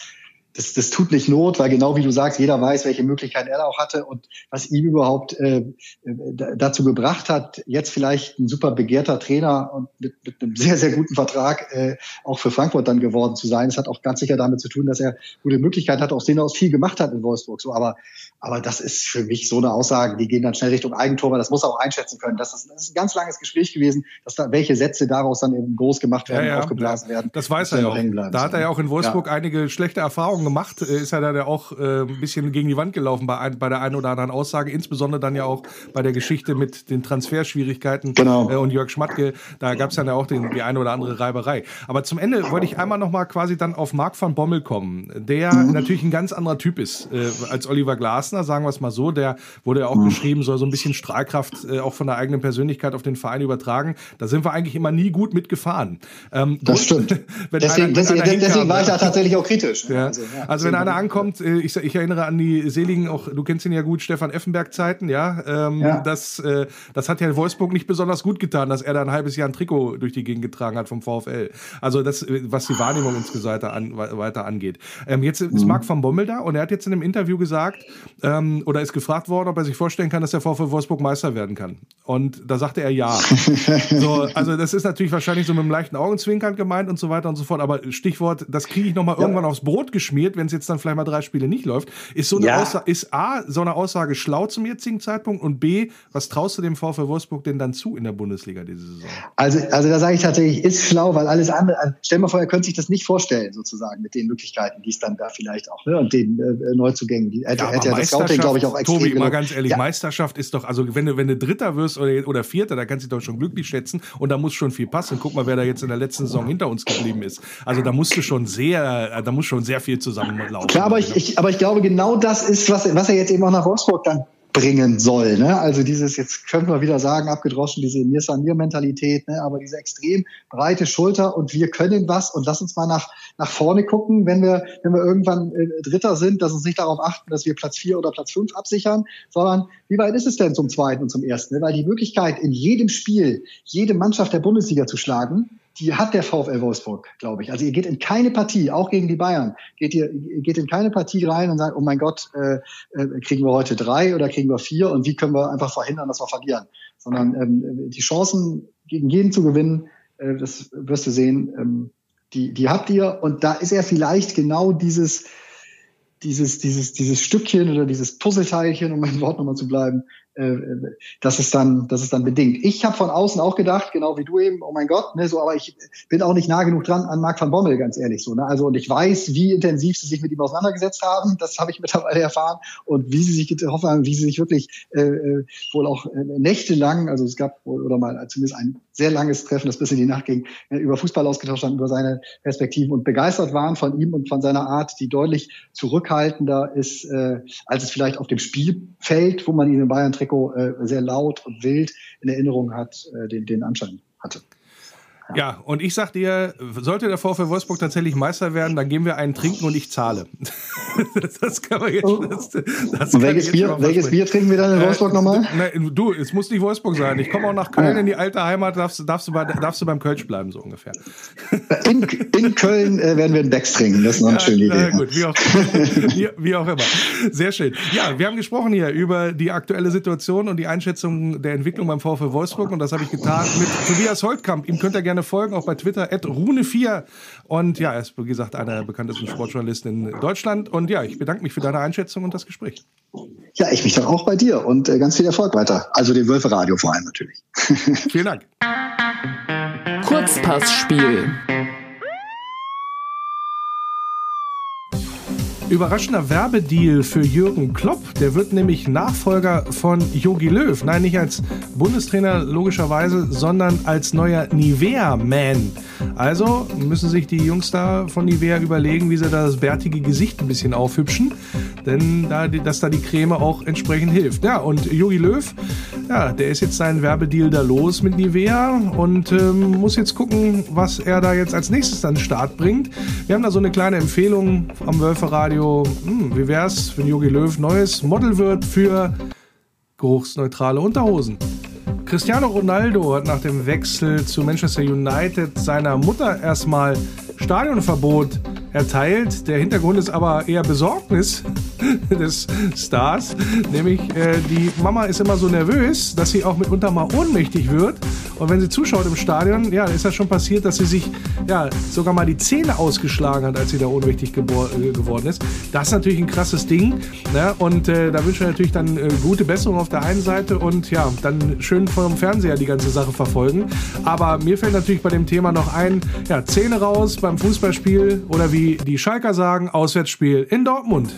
das, das tut nicht Not, weil genau wie du sagst, jeder weiß, welche Möglichkeiten er auch hatte und was ihm überhaupt äh, dazu gebracht hat, jetzt vielleicht ein super begehrter Trainer und mit, mit einem sehr, sehr guten Vertrag äh, auch für Frankfurt dann geworden zu sein. Das hat auch ganz sicher damit zu tun, dass er gute Möglichkeiten hat, aus denen er aus viel gemacht hat in Wolfsburg. So, aber, aber das ist für mich so eine Aussage, die gehen dann schnell Richtung Eigentor, weil das muss er auch einschätzen können. Das ist, das ist ein ganz langes Gespräch gewesen, dass da welche Sätze daraus dann eben groß gemacht werden, ja, ja, aufgeblasen ja. werden. Das weiß er ja auch. Da hat er ja auch in Wolfsburg einige schlechte Erfahrungen gemacht, äh, ist er da ja auch äh, ein bisschen gegen die Wand gelaufen bei, ein, bei der einen oder anderen Aussage, insbesondere dann ja auch bei der Geschichte mit den Transferschwierigkeiten genau. äh, und Jörg Schmatke, da gab es dann ja auch den, die eine oder andere Reiberei. Aber zum Ende wollte ich einmal nochmal quasi dann auf Marc van Bommel kommen, der mhm. natürlich ein ganz anderer Typ ist äh, als Oliver Glasner, sagen wir es mal so, der wurde ja auch mhm. beschrieben, soll so ein bisschen Strahlkraft äh, auch von der eigenen Persönlichkeit auf den Verein übertragen. Da sind wir eigentlich immer nie gut mitgefahren. Ähm, das stimmt. deswegen, einer, deswegen, deswegen war ich da tatsächlich auch kritisch. Ja. Also, ja, also wenn einer ankommt, äh, ich, ich, erinnere an die seligen, auch du kennst ihn ja gut, Stefan Effenberg-Zeiten, ja. Ähm, ja. Das, äh, das hat ja Wolfsburg nicht besonders gut getan, dass er da ein halbes Jahr ein Trikot durch die Gegend getragen hat vom VfL. Also das, äh, was die Wahrnehmung insgesamt an, weiter angeht. Ähm, jetzt ist mhm. Marc van Bommel da und er hat jetzt in einem Interview gesagt, ähm, oder ist gefragt worden, ob er sich vorstellen kann, dass der VfL Wolfsburg Meister werden kann. Und da sagte er ja. so, also das ist natürlich wahrscheinlich so mit einem leichten Augenzwinkern gemeint und so weiter und so fort. Aber Stichwort, das kriege ich nochmal ja. irgendwann aufs Brot geschmiert wenn es jetzt dann vielleicht mal drei Spiele nicht läuft. Ist so eine Ja. Aussage, ist A, so eine Aussage schlau zum jetzigen Zeitpunkt und B, was traust du dem VfL Wolfsburg denn dann zu in der Bundesliga diese Saison? Also, also da sage ich tatsächlich, ist schlau, weil alles andere, also stell mal vor, er könnte sich das nicht vorstellen, sozusagen, mit den Möglichkeiten, die es dann da vielleicht auch, ne, und den äh, Neuzugängen. Die, er hätte, hätte ja das Scouting, glaube ich, auch extrem Tobi, mal ganz ehrlich, Ja. Meisterschaft ist doch, also wenn du, wenn du Dritter wirst oder, oder Vierter, da kannst du dich doch schon glücklich schätzen und da muss schon viel passen. Guck mal, wer da jetzt in der letzten Saison hinter uns geblieben ist. Also da musst du schon sehr, da muss schon sehr viel zusammenlaufen. Klar, aber ich, ich, aber ich glaube, genau das ist, was, was er jetzt eben auch nach Wolfsburg dann bringen soll. Ne? Also dieses, jetzt können wir wieder sagen, abgedroschen, diese Mir-San-Mir-Mentalität, ne? aber diese extrem breite Schulter und wir können was und lass uns mal nach, nach vorne gucken, wenn wir, wenn wir irgendwann äh, Dritter sind, dass uns nicht darauf achten, dass wir Platz vier oder Platz fünf absichern, sondern wie weit ist es denn zum zweiten und zum ersten? Ne? Weil die Möglichkeit, in jedem Spiel jede Mannschaft der Bundesliga zu schlagen, die hat der VfL Wolfsburg, glaube ich. Also ihr geht in keine Partie, auch gegen die Bayern, geht ihr, ihr geht in keine Partie rein und sagt, oh mein Gott, äh, äh, kriegen wir heute drei oder kriegen wir vier und wie können wir einfach verhindern, dass wir verlieren. Sondern ähm, die Chancen, gegen jeden zu gewinnen, äh, das wirst du sehen, ähm, die, die habt ihr. Und da ist er vielleicht genau dieses, dieses, dieses, dieses Stückchen oder dieses Puzzleteilchen, um mein Wort nochmal zu bleiben, äh, das ist dann, das ist dann bedingt. Ich habe von außen auch gedacht, genau wie du eben, oh mein Gott, ne, so, aber ich bin auch nicht nah genug dran an Marc van Bommel, ganz ehrlich so. Ne? Also und ich weiß, wie intensiv sie sich mit ihm auseinandergesetzt haben, das habe ich mittlerweile erfahren und wie sie sich getroffen haben, wie sie sich wirklich äh, äh, wohl auch äh, nächtelang, also es gab wohl oder mal zumindest ein sehr langes Treffen, das bis in die Nacht ging, äh, über Fußball ausgetauscht haben, über seine Perspektiven und begeistert waren von ihm und von seiner Art, die deutlich zurückhaltender ist, äh, als es vielleicht auf dem Spielfeld, wo man ihn in Bayern Trikot äh, sehr laut und wild in Erinnerung hat, äh, den, den Anschein hatte. Ja, und ich sag dir, sollte der VfL Wolfsburg tatsächlich Meister werden, dann gehen wir einen trinken und ich zahle. das kann man jetzt. Das, das Und welches Bier, welches. Bier trinken wir dann in Äh, Wolfsburg nochmal? Nein, du, es muss nicht Wolfsburg sein. Ich komme auch nach Köln in die alte Heimat, darfst, darfst, du, bei, darfst du beim Kölsch bleiben, so ungefähr. In, in Köln äh, werden wir einen Becks trinken. Das ist noch eine schöne na Idee. gut, wie auch, wie, wie auch immer. Sehr schön. Ja, wir haben gesprochen hier über die aktuelle Situation und die Einschätzung der Entwicklung beim VfL Wolfsburg und das habe ich getan mit Tobias Holtkamp. Ihm könnt ihr gerne folgen, auch bei Twitter, Rune4. Und ja, er ist, wie gesagt, einer der bekanntesten Sportjournalisten in Deutschland. Und ja, ich bedanke mich für deine Einschätzung und das Gespräch. Ja, ich mich doch auch bei dir und äh, ganz viel Erfolg weiter. Also dem Wölfe Radio vor allem natürlich. Vielen Dank. Kurzpassspiel. Überraschender Werbedeal für Jürgen Klopp. Der wird nämlich Nachfolger von Jogi Löw. Nein, nicht als Bundestrainer logischerweise, sondern als neuer Nivea-Man. Also müssen sich die Jungs da von Nivea überlegen, wie sie da das bärtige Gesicht ein bisschen aufhübschen. Denn da, dass da die Creme auch entsprechend hilft. Ja, und Jogi Löw, ja, der ist jetzt seinen Werbedeal da los mit Nivea und ähm, muss jetzt gucken, was er da jetzt als nächstes an den Start bringt. Wir haben da so eine kleine Empfehlung am Wölferadio. Hm, wie wär's, wenn Jogi Löw neues Model wird für geruchsneutrale Unterhosen? Cristiano Ronaldo hat nach dem Wechsel zu Manchester United seiner Mutter erstmal Stadionverbot erteilt. Der Hintergrund ist aber eher Besorgnis des Stars. Nämlich äh, die Mama ist immer so nervös, dass sie auch mitunter mal ohnmächtig wird. Und wenn sie zuschaut im Stadion, ja, ist das schon passiert, dass sie sich ja sogar mal die Zähne ausgeschlagen hat, als sie da ohnmächtig äh, geworden ist. Das ist natürlich ein krasses Ding. Ne? Und äh, da wünschen wir natürlich dann äh, gute Besserung auf der einen Seite und ja, dann schön vom Fernseher die ganze Sache verfolgen. Aber mir fällt natürlich bei dem Thema noch ein, ja, Zähne raus beim Fußballspiel oder wie die Schalker sagen, Auswärtsspiel in Dortmund.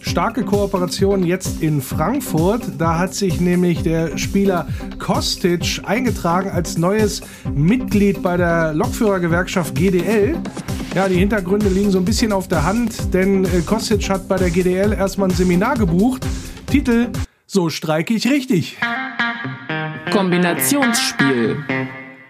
Starke Kooperation jetzt in Frankfurt. Da hat sich nämlich der Spieler Kostic eingetragen als neues Mitglied bei der Lokführergewerkschaft GDL. Ja, die Hintergründe liegen so ein bisschen auf der Hand, denn äh, Kostic hat bei der GDL erstmal ein Seminar gebucht. Titel: So streike ich richtig. Kombinationsspiel.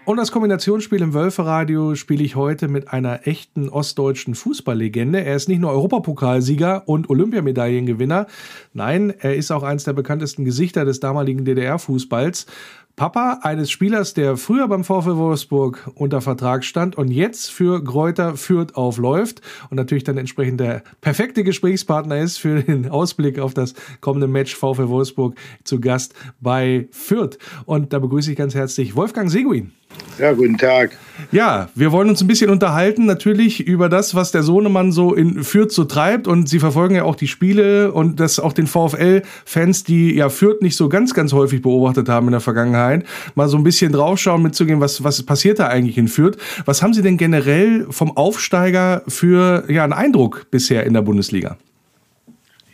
Und das Kombinationsspiel im Wölferadio spiele ich heute mit einer echten ostdeutschen Fußballlegende. Er ist nicht nur Europapokalsieger und Olympiamedaillengewinner. Nein, er ist auch eines der bekanntesten Gesichter des damaligen DDR-Fußballs. Papa eines Spielers, der früher beim VfL Wolfsburg unter Vertrag stand und jetzt für Gräuter Fürth aufläuft und natürlich dann entsprechend der perfekte Gesprächspartner ist für den Ausblick auf das kommende Match VfL Wolfsburg zu Gast bei Fürth. Und da begrüße ich ganz herzlich Wolfgang Seguin. Ja, guten Tag. Ja, wir wollen uns ein bisschen unterhalten, natürlich über das, was der Sohnemann so in Fürth so treibt. Und Sie verfolgen ja auch die Spiele und das auch den VfL-Fans, die ja Fürth nicht so ganz, ganz häufig beobachtet haben in der Vergangenheit, mal so ein bisschen draufschauen, mitzugehen, was, was passiert da eigentlich in Fürth. Was haben Sie denn generell vom Aufsteiger für ja, einen Eindruck bisher in der Bundesliga?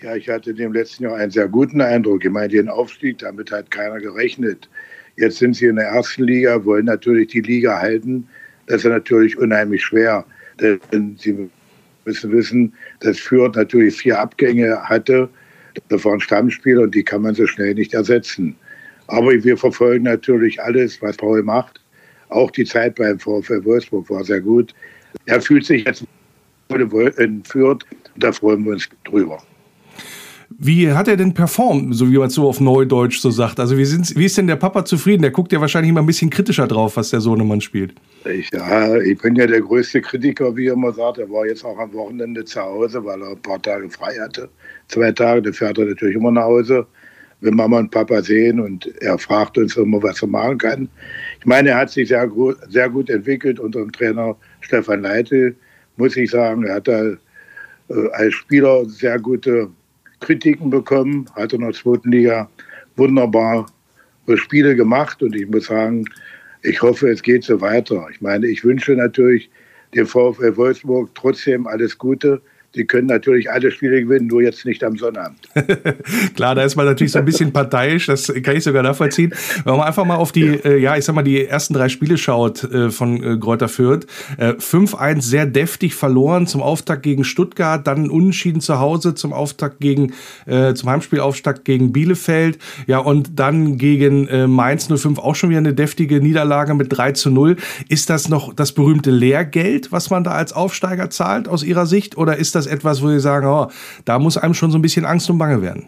Ja, ich hatte dem letzten Jahr einen sehr guten Eindruck. Ich meine, den Aufstieg, damit hat keiner gerechnet. Jetzt sind sie in der ersten Liga, wollen natürlich die Liga halten. Das ist natürlich unheimlich schwer. Denn sie müssen wissen, dass Fürth natürlich vier Abgänge hatte. Das waren Stammspieler und die kann man so schnell nicht ersetzen. Aber wir verfolgen natürlich alles, was Paul macht. Auch die Zeit beim VfL Wolfsburg war sehr gut. Er fühlt sich jetzt in Fürth und da freuen wir uns drüber. Wie hat er denn performt, so wie man es so auf Neudeutsch so sagt? Also wie, sind, wie ist denn der Papa zufrieden? Der guckt ja wahrscheinlich immer ein bisschen kritischer drauf, was der Sohnemann spielt. Ich, ja, ich bin ja der größte Kritiker, wie er immer sagt. Er war jetzt auch am Wochenende zu Hause, weil er ein paar Tage frei hatte. Zwei Tage, dann fährt er natürlich immer nach Hause, wenn Mama und Papa sehen und er fragt uns immer, was er machen kann. Ich meine, er hat sich sehr gut, sehr gut entwickelt unter dem Trainer Stefan Leite, muss ich sagen. Er hat da äh, als Spieler sehr gute Kritiken bekommen, hat in der zweiten Liga wunderbar Spiele gemacht und ich muss sagen, ich hoffe, es geht so weiter. Ich meine, ich wünsche natürlich dem VfL Wolfsburg trotzdem alles Gute die können natürlich alle Spiele gewinnen, nur jetzt nicht am Sonnabend. Klar, da ist man natürlich so ein bisschen parteiisch, das kann ich sogar nachvollziehen. Wenn man einfach mal auf die, äh, ja, ich sag mal, die ersten drei Spiele schaut äh, von äh, Gräuter Fürth. Äh, 5-1 sehr deftig verloren zum Auftakt gegen Stuttgart, dann Unentschieden zu Hause zum Auftakt gegen, äh, zum Heimspielauftakt gegen Bielefeld. Ja, und dann gegen äh, Mainz 05 auch schon wieder eine deftige Niederlage mit 3 zu 0. Ist das noch das berühmte Lehrgeld, was man da als Aufsteiger zahlt aus Ihrer Sicht? Oder ist das das etwas, wo Sie sagen, oh, da muss einem schon so ein bisschen Angst und Bange werden?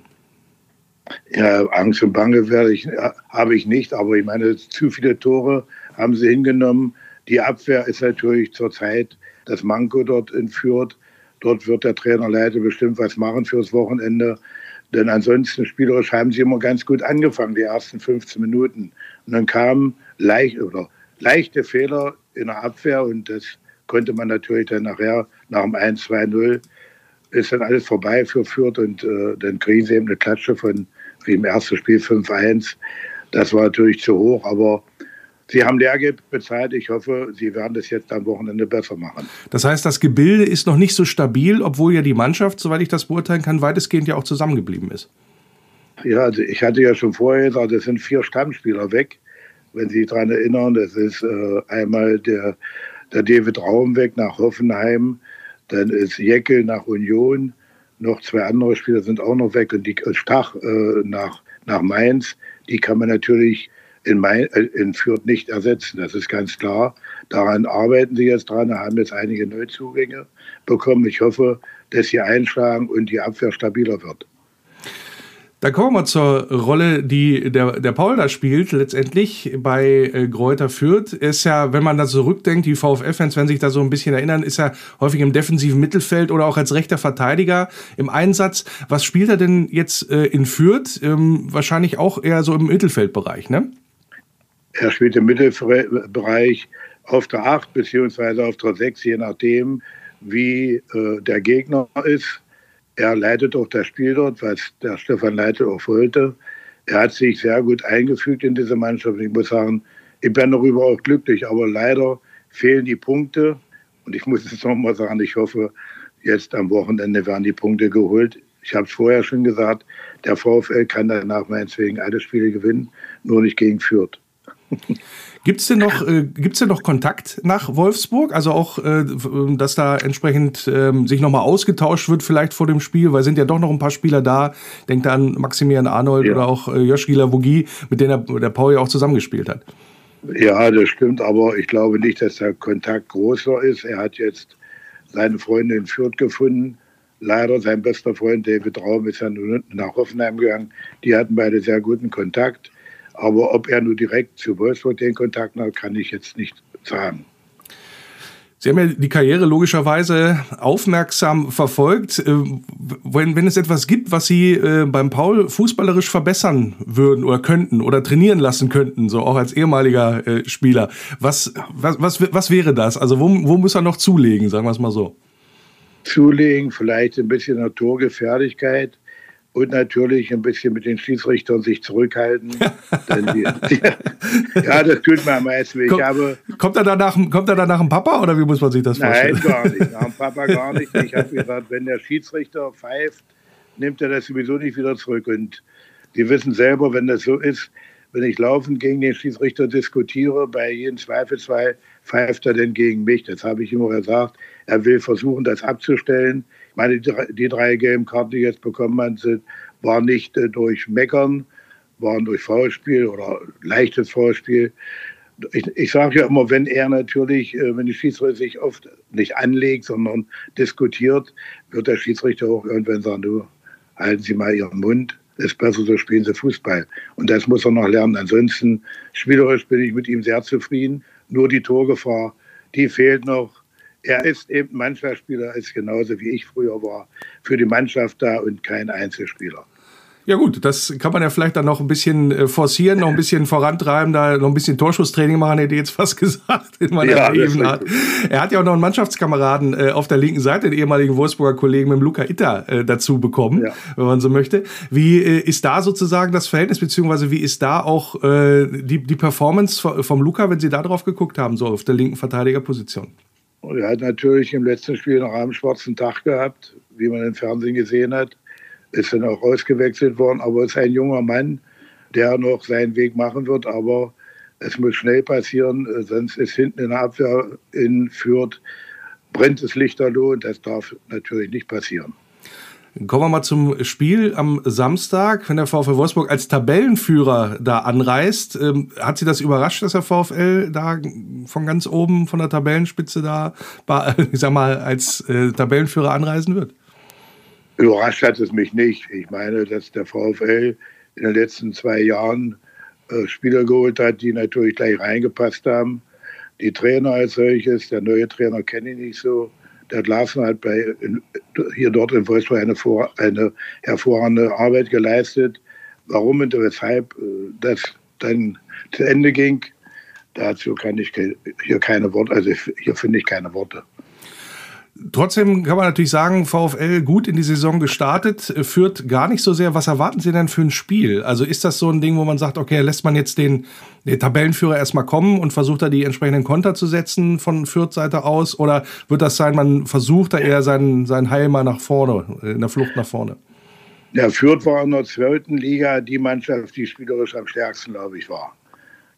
Ja, Angst und Bange werde ich, habe ich nicht, aber ich meine, zu viele Tore haben sie hingenommen. Die Abwehr ist natürlich zurzeit das Manko dort entführt. Dort wird der Trainer leider bestimmt was machen fürs Wochenende. Denn ansonsten spielerisch haben sie immer ganz gut angefangen, die ersten 15 Minuten. Und dann kamen leicht, oder leichte Fehler in der Abwehr und das konnte man natürlich dann nachher nach dem 1-2-0 ist dann alles vorbei für Fürth und äh, dann kriegen sie eben eine Klatsche von wie im ersten Spiel 5-1. Das war natürlich zu hoch, aber Sie haben Lehrgeld bezahlt. Ich hoffe, Sie werden das jetzt am Wochenende besser machen. Das heißt, das Gebilde ist noch nicht so stabil, obwohl ja die Mannschaft, soweit ich das beurteilen kann, weitestgehend ja auch zusammengeblieben ist. Ja, also ich hatte ja schon vorher gesagt, es sind vier Stammspieler weg. Wenn Sie sich daran erinnern, das ist äh, einmal der der David Raum weg nach Hoffenheim, dann ist Jeckel nach Union, noch zwei andere Spieler sind auch noch weg und die Stach äh, nach, nach Mainz, die kann man natürlich in, Main, äh, in Fürth nicht ersetzen, das ist ganz klar. Daran arbeiten sie jetzt dran, haben jetzt einige Neuzugänge bekommen. Ich hoffe, dass sie einschlagen und die Abwehr stabiler wird. Dann kommen wir zur Rolle, die der, der Paul da spielt, letztendlich bei äh, Gräuter Fürth. Ist ja, wenn man da zurückdenkt, die VfL-Fans werden sich da so ein bisschen erinnern, ist er häufig im defensiven Mittelfeld oder auch als rechter Verteidiger im Einsatz. Was spielt er denn jetzt äh, in Fürth? Ähm, wahrscheinlich auch eher so im Mittelfeldbereich, ne? Er spielt im Mittelbereich auf der 8 beziehungsweise auf der 6, je nachdem, wie äh, der Gegner ist er leitet auch das Spiel dort, was der Stefan Leite auch wollte. Er hat sich sehr gut eingefügt in diese Mannschaft. Ich muss sagen, ich bin darüber auch glücklich, aber leider fehlen die Punkte. Und ich muss es nochmal sagen, ich hoffe, jetzt am Wochenende werden die Punkte geholt. Ich habe es vorher schon gesagt, der VfL kann danach meinetwegen alle Spiele gewinnen, nur nicht gegen Fürth. Gibt es denn, noch, äh, denn noch Kontakt nach Wolfsburg? Also auch, äh, dass da entsprechend äh, sich nochmal ausgetauscht wird, vielleicht vor dem Spiel, weil sind ja doch noch ein paar Spieler da. Denkt da an Maximilian Arnold ja. oder auch äh, Joschki Lavogie, mit denen er, der Paul ja auch zusammengespielt hat. Ja, das stimmt, aber ich glaube nicht, dass der Kontakt größer ist. Er hat jetzt seine Freundin in Fürth gefunden. Leider sein bester Freund David Raum ist ja nach Hoffenheim gegangen. Die hatten beide sehr guten Kontakt. Aber ob er nur direkt zu Wolfsburg den Kontakt hat, kann ich jetzt nicht sagen. Sie haben ja die Karriere logischerweise aufmerksam verfolgt. Äh, wenn, wenn es etwas gibt, was Sie äh, beim Paul fußballerisch verbessern würden oder könnten oder trainieren lassen könnten, so auch als ehemaliger äh, Spieler, was, was, was, was wäre das? Also wo, wo muss er noch zulegen, sagen wir es mal so? Zulegen, vielleicht ein bisschen Naturgefährlichkeit und natürlich ein bisschen mit den Schiedsrichtern sich zurückhalten. die, die, ja, das tut mir am meisten weh. Kommt, kommt, er danach, kommt er dann nach dem Papa oder wie muss man sich das vorstellen? Nein, gar nicht. Nach dem Papa gar nicht. Ich habe gesagt, wenn der Schiedsrichter pfeift, nimmt er das sowieso nicht wieder zurück. Und die wissen selber, wenn das so ist, wenn ich laufend gegen den Schiedsrichter diskutiere, bei jedem Zweifelsfall pfeift er denn gegen mich. Das habe ich immer gesagt. Er will versuchen, das abzustellen meine, die drei gelben Karten, die jetzt bekommen haben, sind, waren nicht äh, durch Meckern, waren durch Foulspiel oder leichtes Foulspiel. Ich, ich sage ja immer, wenn er natürlich, äh, wenn die Schiedsrichter sich oft nicht anlegt, sondern diskutiert, wird der Schiedsrichter auch irgendwann sagen, du, halten Sie mal Ihren Mund, ist besser, so spielen Sie Fußball. Und das muss er noch lernen. Ansonsten, spielerisch bin ich mit ihm sehr zufrieden. Nur die Torgefahr, die fehlt noch er ist eben Mannschaftsspieler, ist genauso wie ich früher war, für die Mannschaft da und kein Einzelspieler. Ja gut, das kann man ja vielleicht dann noch ein bisschen äh, forcieren, noch ein bisschen vorantreiben, da noch ein bisschen Torschusstraining machen, hätte ich jetzt fast gesagt, in meiner ja, Art. Er hat ja auch noch einen Mannschaftskameraden äh, auf der linken Seite, den ehemaligen Wolfsburger Kollegen mit dem Luca Itter äh, dazu bekommen, ja. wenn man so möchte. Wie äh, ist da sozusagen das Verhältnis, beziehungsweise wie ist da auch äh, die, die Performance vom Luca, wenn Sie da drauf geguckt haben, so auf der linken Verteidigerposition? Und er hat natürlich im letzten Spiel noch einen schwarzen Tag gehabt, wie man im Fernsehen gesehen hat. Ist dann auch ausgewechselt worden, aber ist ein junger Mann, der noch seinen Weg machen wird. Aber es muss schnell passieren, sonst ist hinten in der Abwehr in Fürth brennt das Lichterloh und das darf natürlich nicht passieren. Kommen wir mal zum Spiel am Samstag, wenn der VfL Wolfsburg als Tabellenführer da anreist. Ähm, hat Sie das überrascht, dass der VfL da von ganz oben, von der Tabellenspitze da, ich sag mal, als äh, Tabellenführer anreisen wird? Überrascht hat es mich nicht. Ich meine, dass der VfL in den letzten zwei Jahren äh, Spieler geholt hat, die natürlich gleich reingepasst haben. Die Trainer als solches, der neue Trainer kenne ich nicht so der Larsen hat bei, hier dort in Wolfsburg eine, vor, eine hervorragende Arbeit geleistet. Warum und weshalb äh, das dann zu Ende ging, dazu kann ich hier keine Worte, also hier finde ich keine Worte. Trotzdem kann man natürlich sagen, VfL gut in die Saison gestartet, äh, führt gar nicht so sehr. Was erwarten Sie denn für ein Spiel? Also ist das so ein Ding, wo man sagt, okay, lässt man jetzt den, den Tabellenführer erstmal kommen und versucht da die entsprechenden Konter zu setzen von Fürth-Seite aus? Oder wird das sein, man versucht da eher seinen, seinen Heil mal nach vorne, in der Flucht nach vorne? Ja, Fürth war in der zweiten Liga die Mannschaft, die spielerisch am stärksten, glaube ich, war.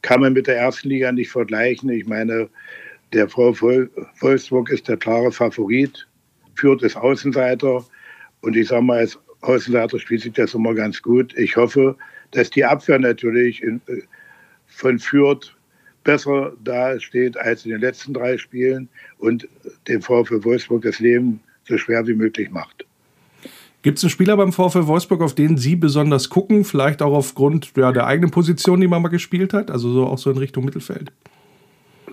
Kann man mit der ersten Liga nicht vergleichen. Ich meine, der VfL Wolfsburg ist der klare Favorit, führt es Außenseiter. Und ich sage mal, als Außenseiter spielt sich das immer ganz gut. Ich hoffe, dass die Abwehr natürlich in, äh, von Fürth besser da steht als in den letzten drei Spielen und dem VfL Wolfsburg das Leben so schwer wie möglich macht. Gibt es einen Spieler beim VfL Wolfsburg, auf den Sie besonders gucken? Vielleicht auch aufgrund ja, der eigenen Position, die man mal gespielt hat? Also so auch so in Richtung Mittelfeld?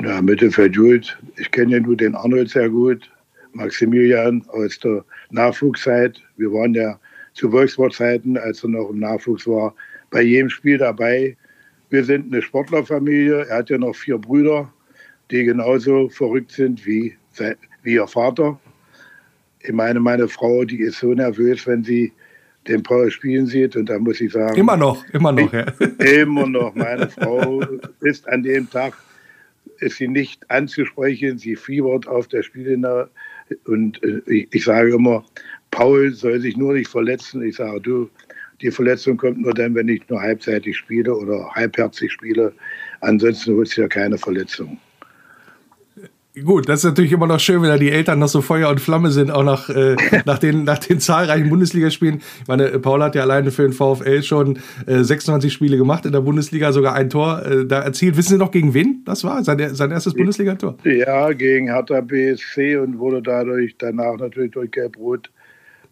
Ja, Mittelfeld gut. Ich kenne ja nur den Arnold sehr gut. Maximilian aus der Nachwuchszeit. Wir waren ja zu Wolfsburg-Zeiten, als er noch im Nachwuchs war, bei jedem Spiel dabei. Wir sind eine Sportlerfamilie. Er hat ja noch vier Brüder, die genauso verrückt sind wie, wie ihr Vater. Ich meine, meine Frau, die ist so nervös, wenn sie den Paul spielen sieht. Und da muss ich sagen. Immer noch, immer noch, ja. Immer noch. Meine Frau ist an dem Tag sie nicht anzusprechen. Sie fiebert auf der Spielende. Und äh, ich, ich, sage immer, Paul soll sich nur nicht verletzen. Ich sage, du, die Verletzung kommt nur dann, wenn ich nur halbseitig spiele oder halbherzig spiele. Ansonsten holst du ja keine Verletzung. Gut, das ist natürlich immer noch schön, wenn da die Eltern noch so Feuer und Flamme sind, auch nach, äh, nach, den, nach den zahlreichen Bundesligaspielen. Ich meine, Paul hat ja alleine für den VfL schon äh, 26 Spiele gemacht in der Bundesliga, sogar ein Tor äh, da erzielt. Wissen Sie noch, gegen wen das war? Sein, sein erstes Bundesligator? Ja, gegen Hertha BSC und wurde dadurch danach natürlich durch Gelb-Rot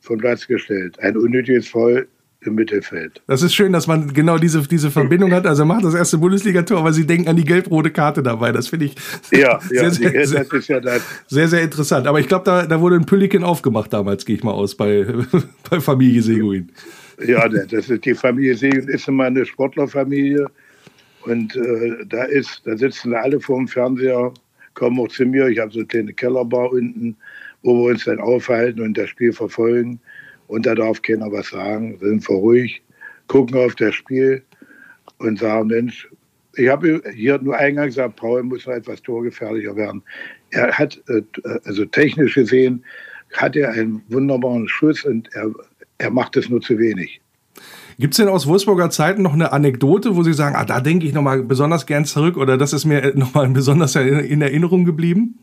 vom Platz gestellt. Ein unnötiges Foul im Mittelfeld. Das ist schön, dass man genau diese, diese Verbindung hat. Also macht das erste Bundesligator, aber sie denken an die gelb-rote Karte dabei. Das finde ich Ja, sehr, ja, sehr, sehr, ja sehr, sehr interessant. Aber ich glaube, da, da wurde ein Pülliken aufgemacht damals, gehe ich mal aus, bei, bei Familie Seguin. Ja, das ist die Familie Segen ist immer eine Sportlerfamilie. Und äh, da ist, da sitzen alle vor dem Fernseher, kommen auch zu mir. Ich habe so eine kleine Kellerbar unten, wo wir uns dann aufhalten und das Spiel verfolgen. Und da darf keiner was sagen. Sind wir ruhig, gucken auf das Spiel und sagen, Mensch, ich habe hier nur eingangs gesagt, Paul muss noch etwas torgefährlicher werden. Er hat, äh, also technisch gesehen, hat er einen wunderbaren Schuss und er, er macht es nur zu wenig. Gibt es denn aus Wolfsburger Zeiten noch eine Anekdote, wo Sie sagen, ah, da denke ich nochmal besonders gern zurück oder das ist mir nochmal besonders in Erinnerung geblieben?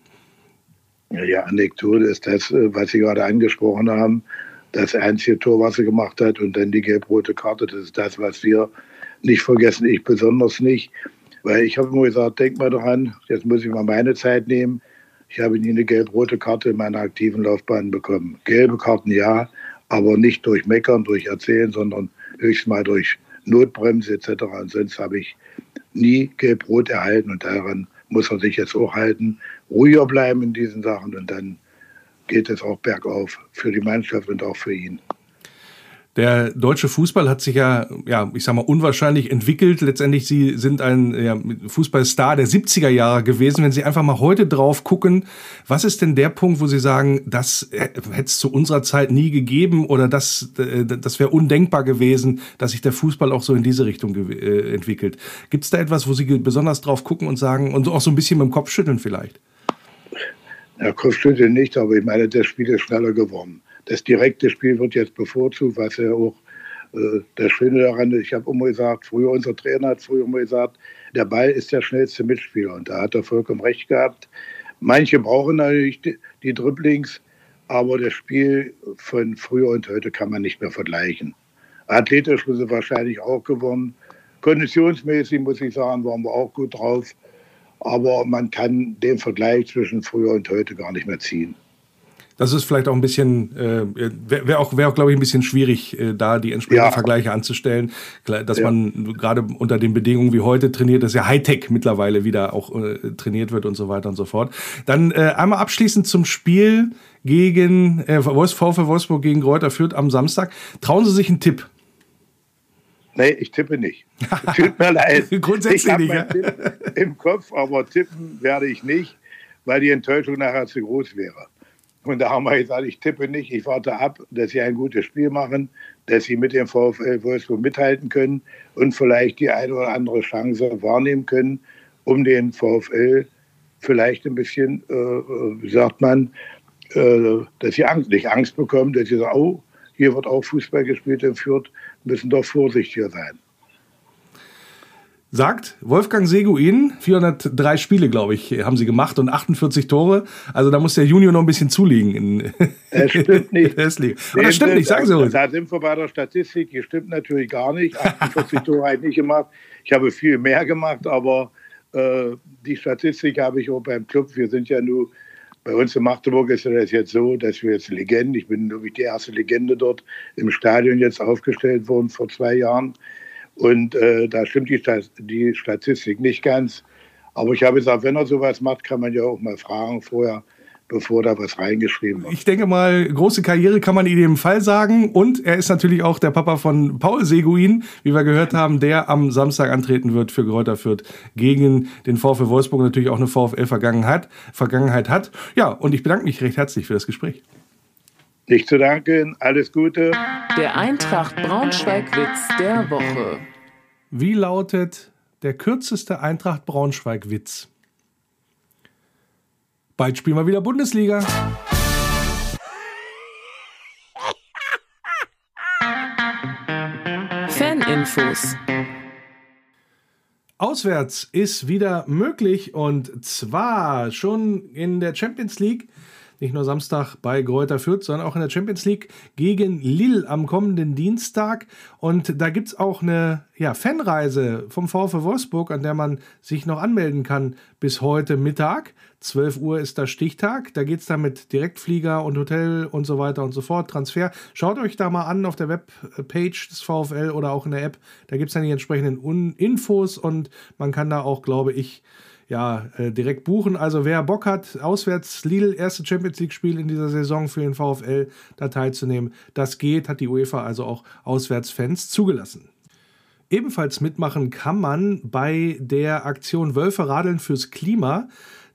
Ja, Anekdote ist das, äh, was Sie gerade angesprochen haben. Das einzige Tor, was er gemacht hat und dann die gelb-rote Karte, das ist das, was wir nicht vergessen, ich besonders nicht. Weil ich habe immer gesagt, denk mal daran, jetzt muss ich mal meine Zeit nehmen. Ich habe nie eine gelb-rote Karte in meiner aktiven Laufbahn bekommen. Gelbe Karten ja, aber nicht durch Meckern, durch Erzählen, sondern höchstens mal durch Notbremse etc. Und sonst habe ich nie gelb-rot erhalten und daran muss er sich jetzt auch halten. Ruhiger bleiben in diesen Sachen und dann geht es auch bergauf für die Mannschaft und auch für ihn. Der deutsche Fußball hat sich ja, ja, ich sag mal, unwahrscheinlich entwickelt. Letztendlich, Sie sind ein ja, Fußballstar der 70er Jahre gewesen. Wenn Sie einfach mal heute drauf gucken, was ist denn der Punkt, wo Sie sagen, das hätte es zu unserer Zeit nie gegeben oder das, äh, das wäre undenkbar gewesen, dass sich der Fußball auch so in diese Richtung äh, entwickelt? Gibt es da etwas, wo Sie besonders drauf gucken und sagen und auch so ein bisschen mit dem Kopf schütteln vielleicht? Ja, Kopfschütteln nicht, aber ich meine, das Spiel ist schneller geworden. Das direkte Spiel wird jetzt bevorzugt, was ja auch äh, das Schöne daran ist. Ich habe immer gesagt, früher unser Trainer hat früher immer gesagt, der Ball ist der schnellste Mitspieler. Und da hat er vollkommen recht gehabt. Manche brauchen natürlich die, die Dribblings, aber das Spiel von früher und heute kann man nicht mehr vergleichen. Athletisch sind sie wahrscheinlich auch gewonnen. Konditionsmäßig muss ich sagen, waren wir auch gut drauf. Aber man kann den Vergleich zwischen früher und heute gar nicht mehr ziehen. Das ist vielleicht auch ein bisschen, äh, wäre wär auch, wär auch glaube ich, ein bisschen schwierig, äh, da die entsprechenden Ja. Vergleiche anzustellen. Dass Ja. man gerade unter den Bedingungen wie heute trainiert, dass ja Hightech mittlerweile wieder auch äh, trainiert wird und so weiter und so fort. Dann äh, einmal abschließend zum Spiel gegen äh, VfL Wolfsburg gegen Greuther Fürth am Samstag. Trauen Sie sich einen Tipp? Nee, ich tippe nicht. Tut mir leid. Grundsätzlich ich hab nicht, meinen. Tipp im Kopf, aber tippen werde ich nicht, weil die Enttäuschung nachher zu groß wäre. Und da haben wir gesagt, ich tippe nicht, ich warte ab, dass sie ein gutes Spiel machen, dass sie mit dem VfL Wolfsburg mithalten können und vielleicht die eine oder andere Chance wahrnehmen können, um den VfL vielleicht ein bisschen, äh, wie sagt man, äh, dass sie Angst, nicht Angst bekommen, dass sie sagen, oh, hier wird auch Fußball gespielt in Fürth, müssen doch vorsichtiger sein. Sagt Wolfgang Seguin, 403 Spiele, glaube ich, haben sie gemacht und 48 Tore. Also da muss der Junior noch ein bisschen zulegen. Das stimmt nicht. Aber das stimmt nicht, sagen Sie uns. Da sind wir bei der Statistik, die stimmt natürlich gar nicht. 48 Tore habe ich nicht gemacht. Ich habe viel mehr gemacht, aber äh, die Statistik habe ich auch beim Club. Wir sind ja nur, bei uns in Magdeburg ist das jetzt so, dass wir jetzt Legenden, ich bin wirklich die erste Legende dort im Stadion jetzt aufgestellt worden vor zwei Jahren. Und äh, da stimmt die, die Statistik nicht ganz. Aber ich habe gesagt, wenn er sowas macht, kann man ja auch mal fragen vorher, bevor da was reingeschrieben wird. Ich denke mal, große Karriere kann man in jedem Fall sagen. Und er ist natürlich auch der Papa von Paul Seguin, wie wir gehört haben, der am Samstag antreten wird für Greuther Fürth gegen den VfL Wolfsburg natürlich auch eine VfL-Vergangenheit Vergangenheit hat. Ja, und ich bedanke mich recht herzlich für das Gespräch. Nicht zu danken, alles Gute. Der Eintracht Braunschweig-Witz der Woche. Wie lautet der kürzeste Eintracht Braunschweig-Witz? Bald spielen wir wieder Bundesliga. Faninfos. Auswärts ist wieder möglich und zwar schon in der Champions League. Nicht nur Samstag bei Greuther Fürth, sondern auch in der Champions League gegen Lille am kommenden Dienstag. Und da gibt es auch eine ja, Fanreise vom VfW Wolfsburg, an der man sich noch anmelden kann bis heute Mittag. 12 Uhr ist der Stichtag. Da geht es dann mit Direktflieger und Hotel und so weiter und so fort. Transfer. Schaut euch da mal an auf der Webpage des VfL oder auch in der App. Da gibt es dann die entsprechenden Infos und man kann da auch, glaube ich, ja, äh, direkt buchen. Also wer Bock hat, auswärts Lille, erste Champions League-Spiel in dieser Saison für den VfL da teilzunehmen, das geht, hat die UEFA also auch Auswärtsfans zugelassen. Ebenfalls mitmachen kann man bei der Aktion Wölfe radeln fürs Klima.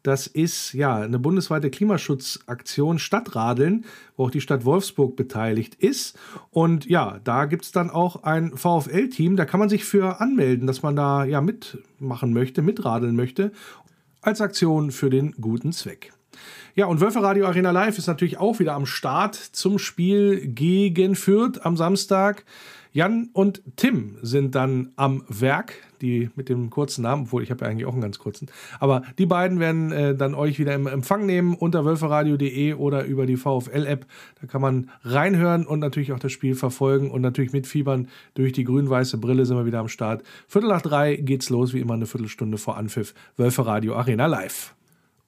Das ist ja eine bundesweite Klimaschutzaktion Stadtradeln, wo auch die Stadt Wolfsburg beteiligt ist. Und ja, da gibt es dann auch ein VfL-Team, da kann man sich für anmelden, dass man da ja mitmachen möchte, mitradeln möchte, als Aktion für den guten Zweck. Ja, und Wölfe Radio Arena Live ist natürlich auch wieder am Start zum Spiel gegen Fürth am Samstag. Jan und Tim sind dann am Werk, die mit dem kurzen Namen, obwohl ich habe ja eigentlich auch einen ganz kurzen. Aber die beiden werden äh, dann euch wieder im Empfang nehmen unter wölferadio.de oder über die VfL-App. Da kann man reinhören und natürlich auch das Spiel verfolgen und natürlich mitfiebern. Durch die grün-weiße Brille sind wir wieder am Start. Viertel nach drei geht's los, wie immer eine Viertelstunde vor Anpfiff. Wölferadio Arena live.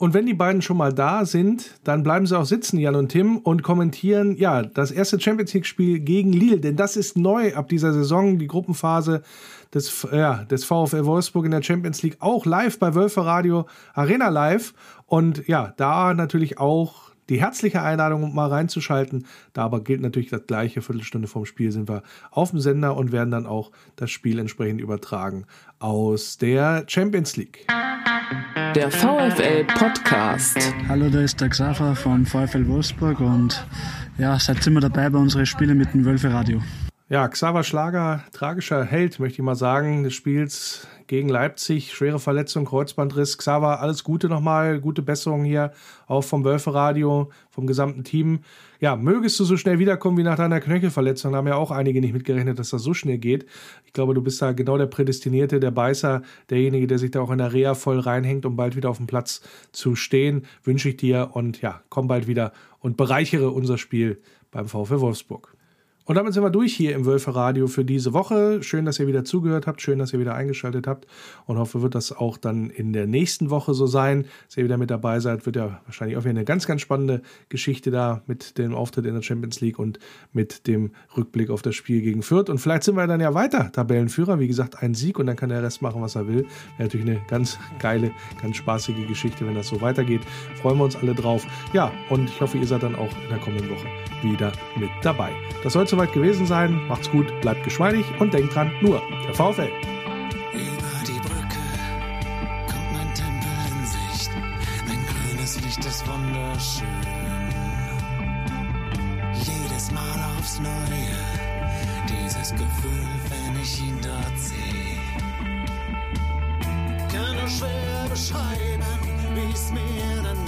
Und wenn die beiden schon mal da sind, dann bleiben sie auch sitzen, Jan und Tim, und kommentieren, ja, das erste Champions League-Spiel gegen Lille. Denn das ist neu ab dieser Saison, die Gruppenphase des, ja, des VfL Wolfsburg in der Champions League, auch live bei Wölfe Radio Arena Live. Und ja, da natürlich auch die herzliche Einladung, um mal reinzuschalten. Da aber gilt natürlich das gleiche. Viertelstunde vorm Spiel sind wir auf dem Sender und werden dann auch das Spiel entsprechend übertragen aus der Champions League. Der VfL Podcast. Hallo, da ist der Xaver von VfL Wolfsburg und ja, seid immer dabei bei unseren Spielen mit dem Wölfe Radio. Ja, Xaver Schlager, tragischer Held, möchte ich mal sagen, des Spiels gegen Leipzig. Schwere Verletzung, Kreuzbandriss. Xaver, alles Gute nochmal, gute Besserung hier, auch vom Wölfe-Radio, vom gesamten Team. Ja, mögest du so schnell wiederkommen wie nach deiner Knöchelverletzung. Da haben ja auch einige nicht mitgerechnet, dass das so schnell geht. Ich glaube, du bist da genau der Prädestinierte, der Beißer, derjenige, der sich da auch in der Reha voll reinhängt, um bald wieder auf dem Platz zu stehen. Wünsche ich dir und ja, komm bald wieder und bereichere unser Spiel beim VfL Wolfsburg. Und damit sind wir durch hier im Wölfe Radio für diese Woche. Schön, dass ihr wieder zugehört habt, schön, dass ihr wieder eingeschaltet habt und hoffe, wird das auch dann in der nächsten Woche so sein, dass ihr wieder mit dabei seid. Wird ja wahrscheinlich auch wieder eine ganz, ganz spannende Geschichte da mit dem Auftritt in der Champions League und mit dem Rückblick auf das Spiel gegen Fürth. Und vielleicht sind wir dann ja weiter Tabellenführer. Wie gesagt, ein Sieg und dann kann der Rest machen, was er will. Wäre natürlich eine ganz geile, ganz spaßige Geschichte, wenn das so weitergeht. Freuen wir uns alle drauf. Ja, und ich hoffe, ihr seid dann auch in der kommenden Woche wieder mit dabei. Das soll soweit gewesen sein. Macht's gut, bleibt geschmeidig und denkt dran, nur der VfL. Über die Brücke kommt mein Tempel in Sicht. Mein grünes Licht ist wunderschön. Jedes Mal aufs Neue, dieses Gefühl, wenn ich ihn dort sehe. Kann nur schwer beschreiben, wie es mir dann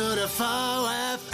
Du. Nur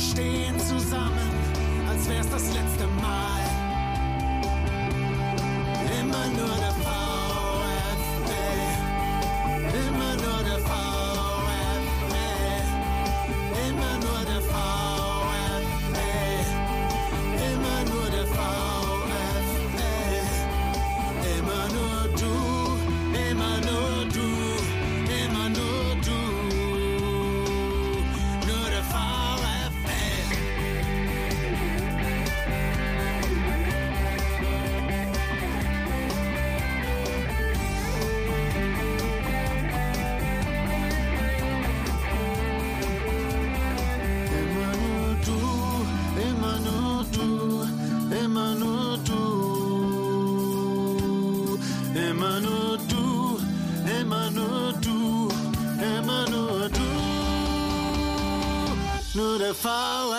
stehen zusammen, als wär's das letzte Mal. Nur der VfL.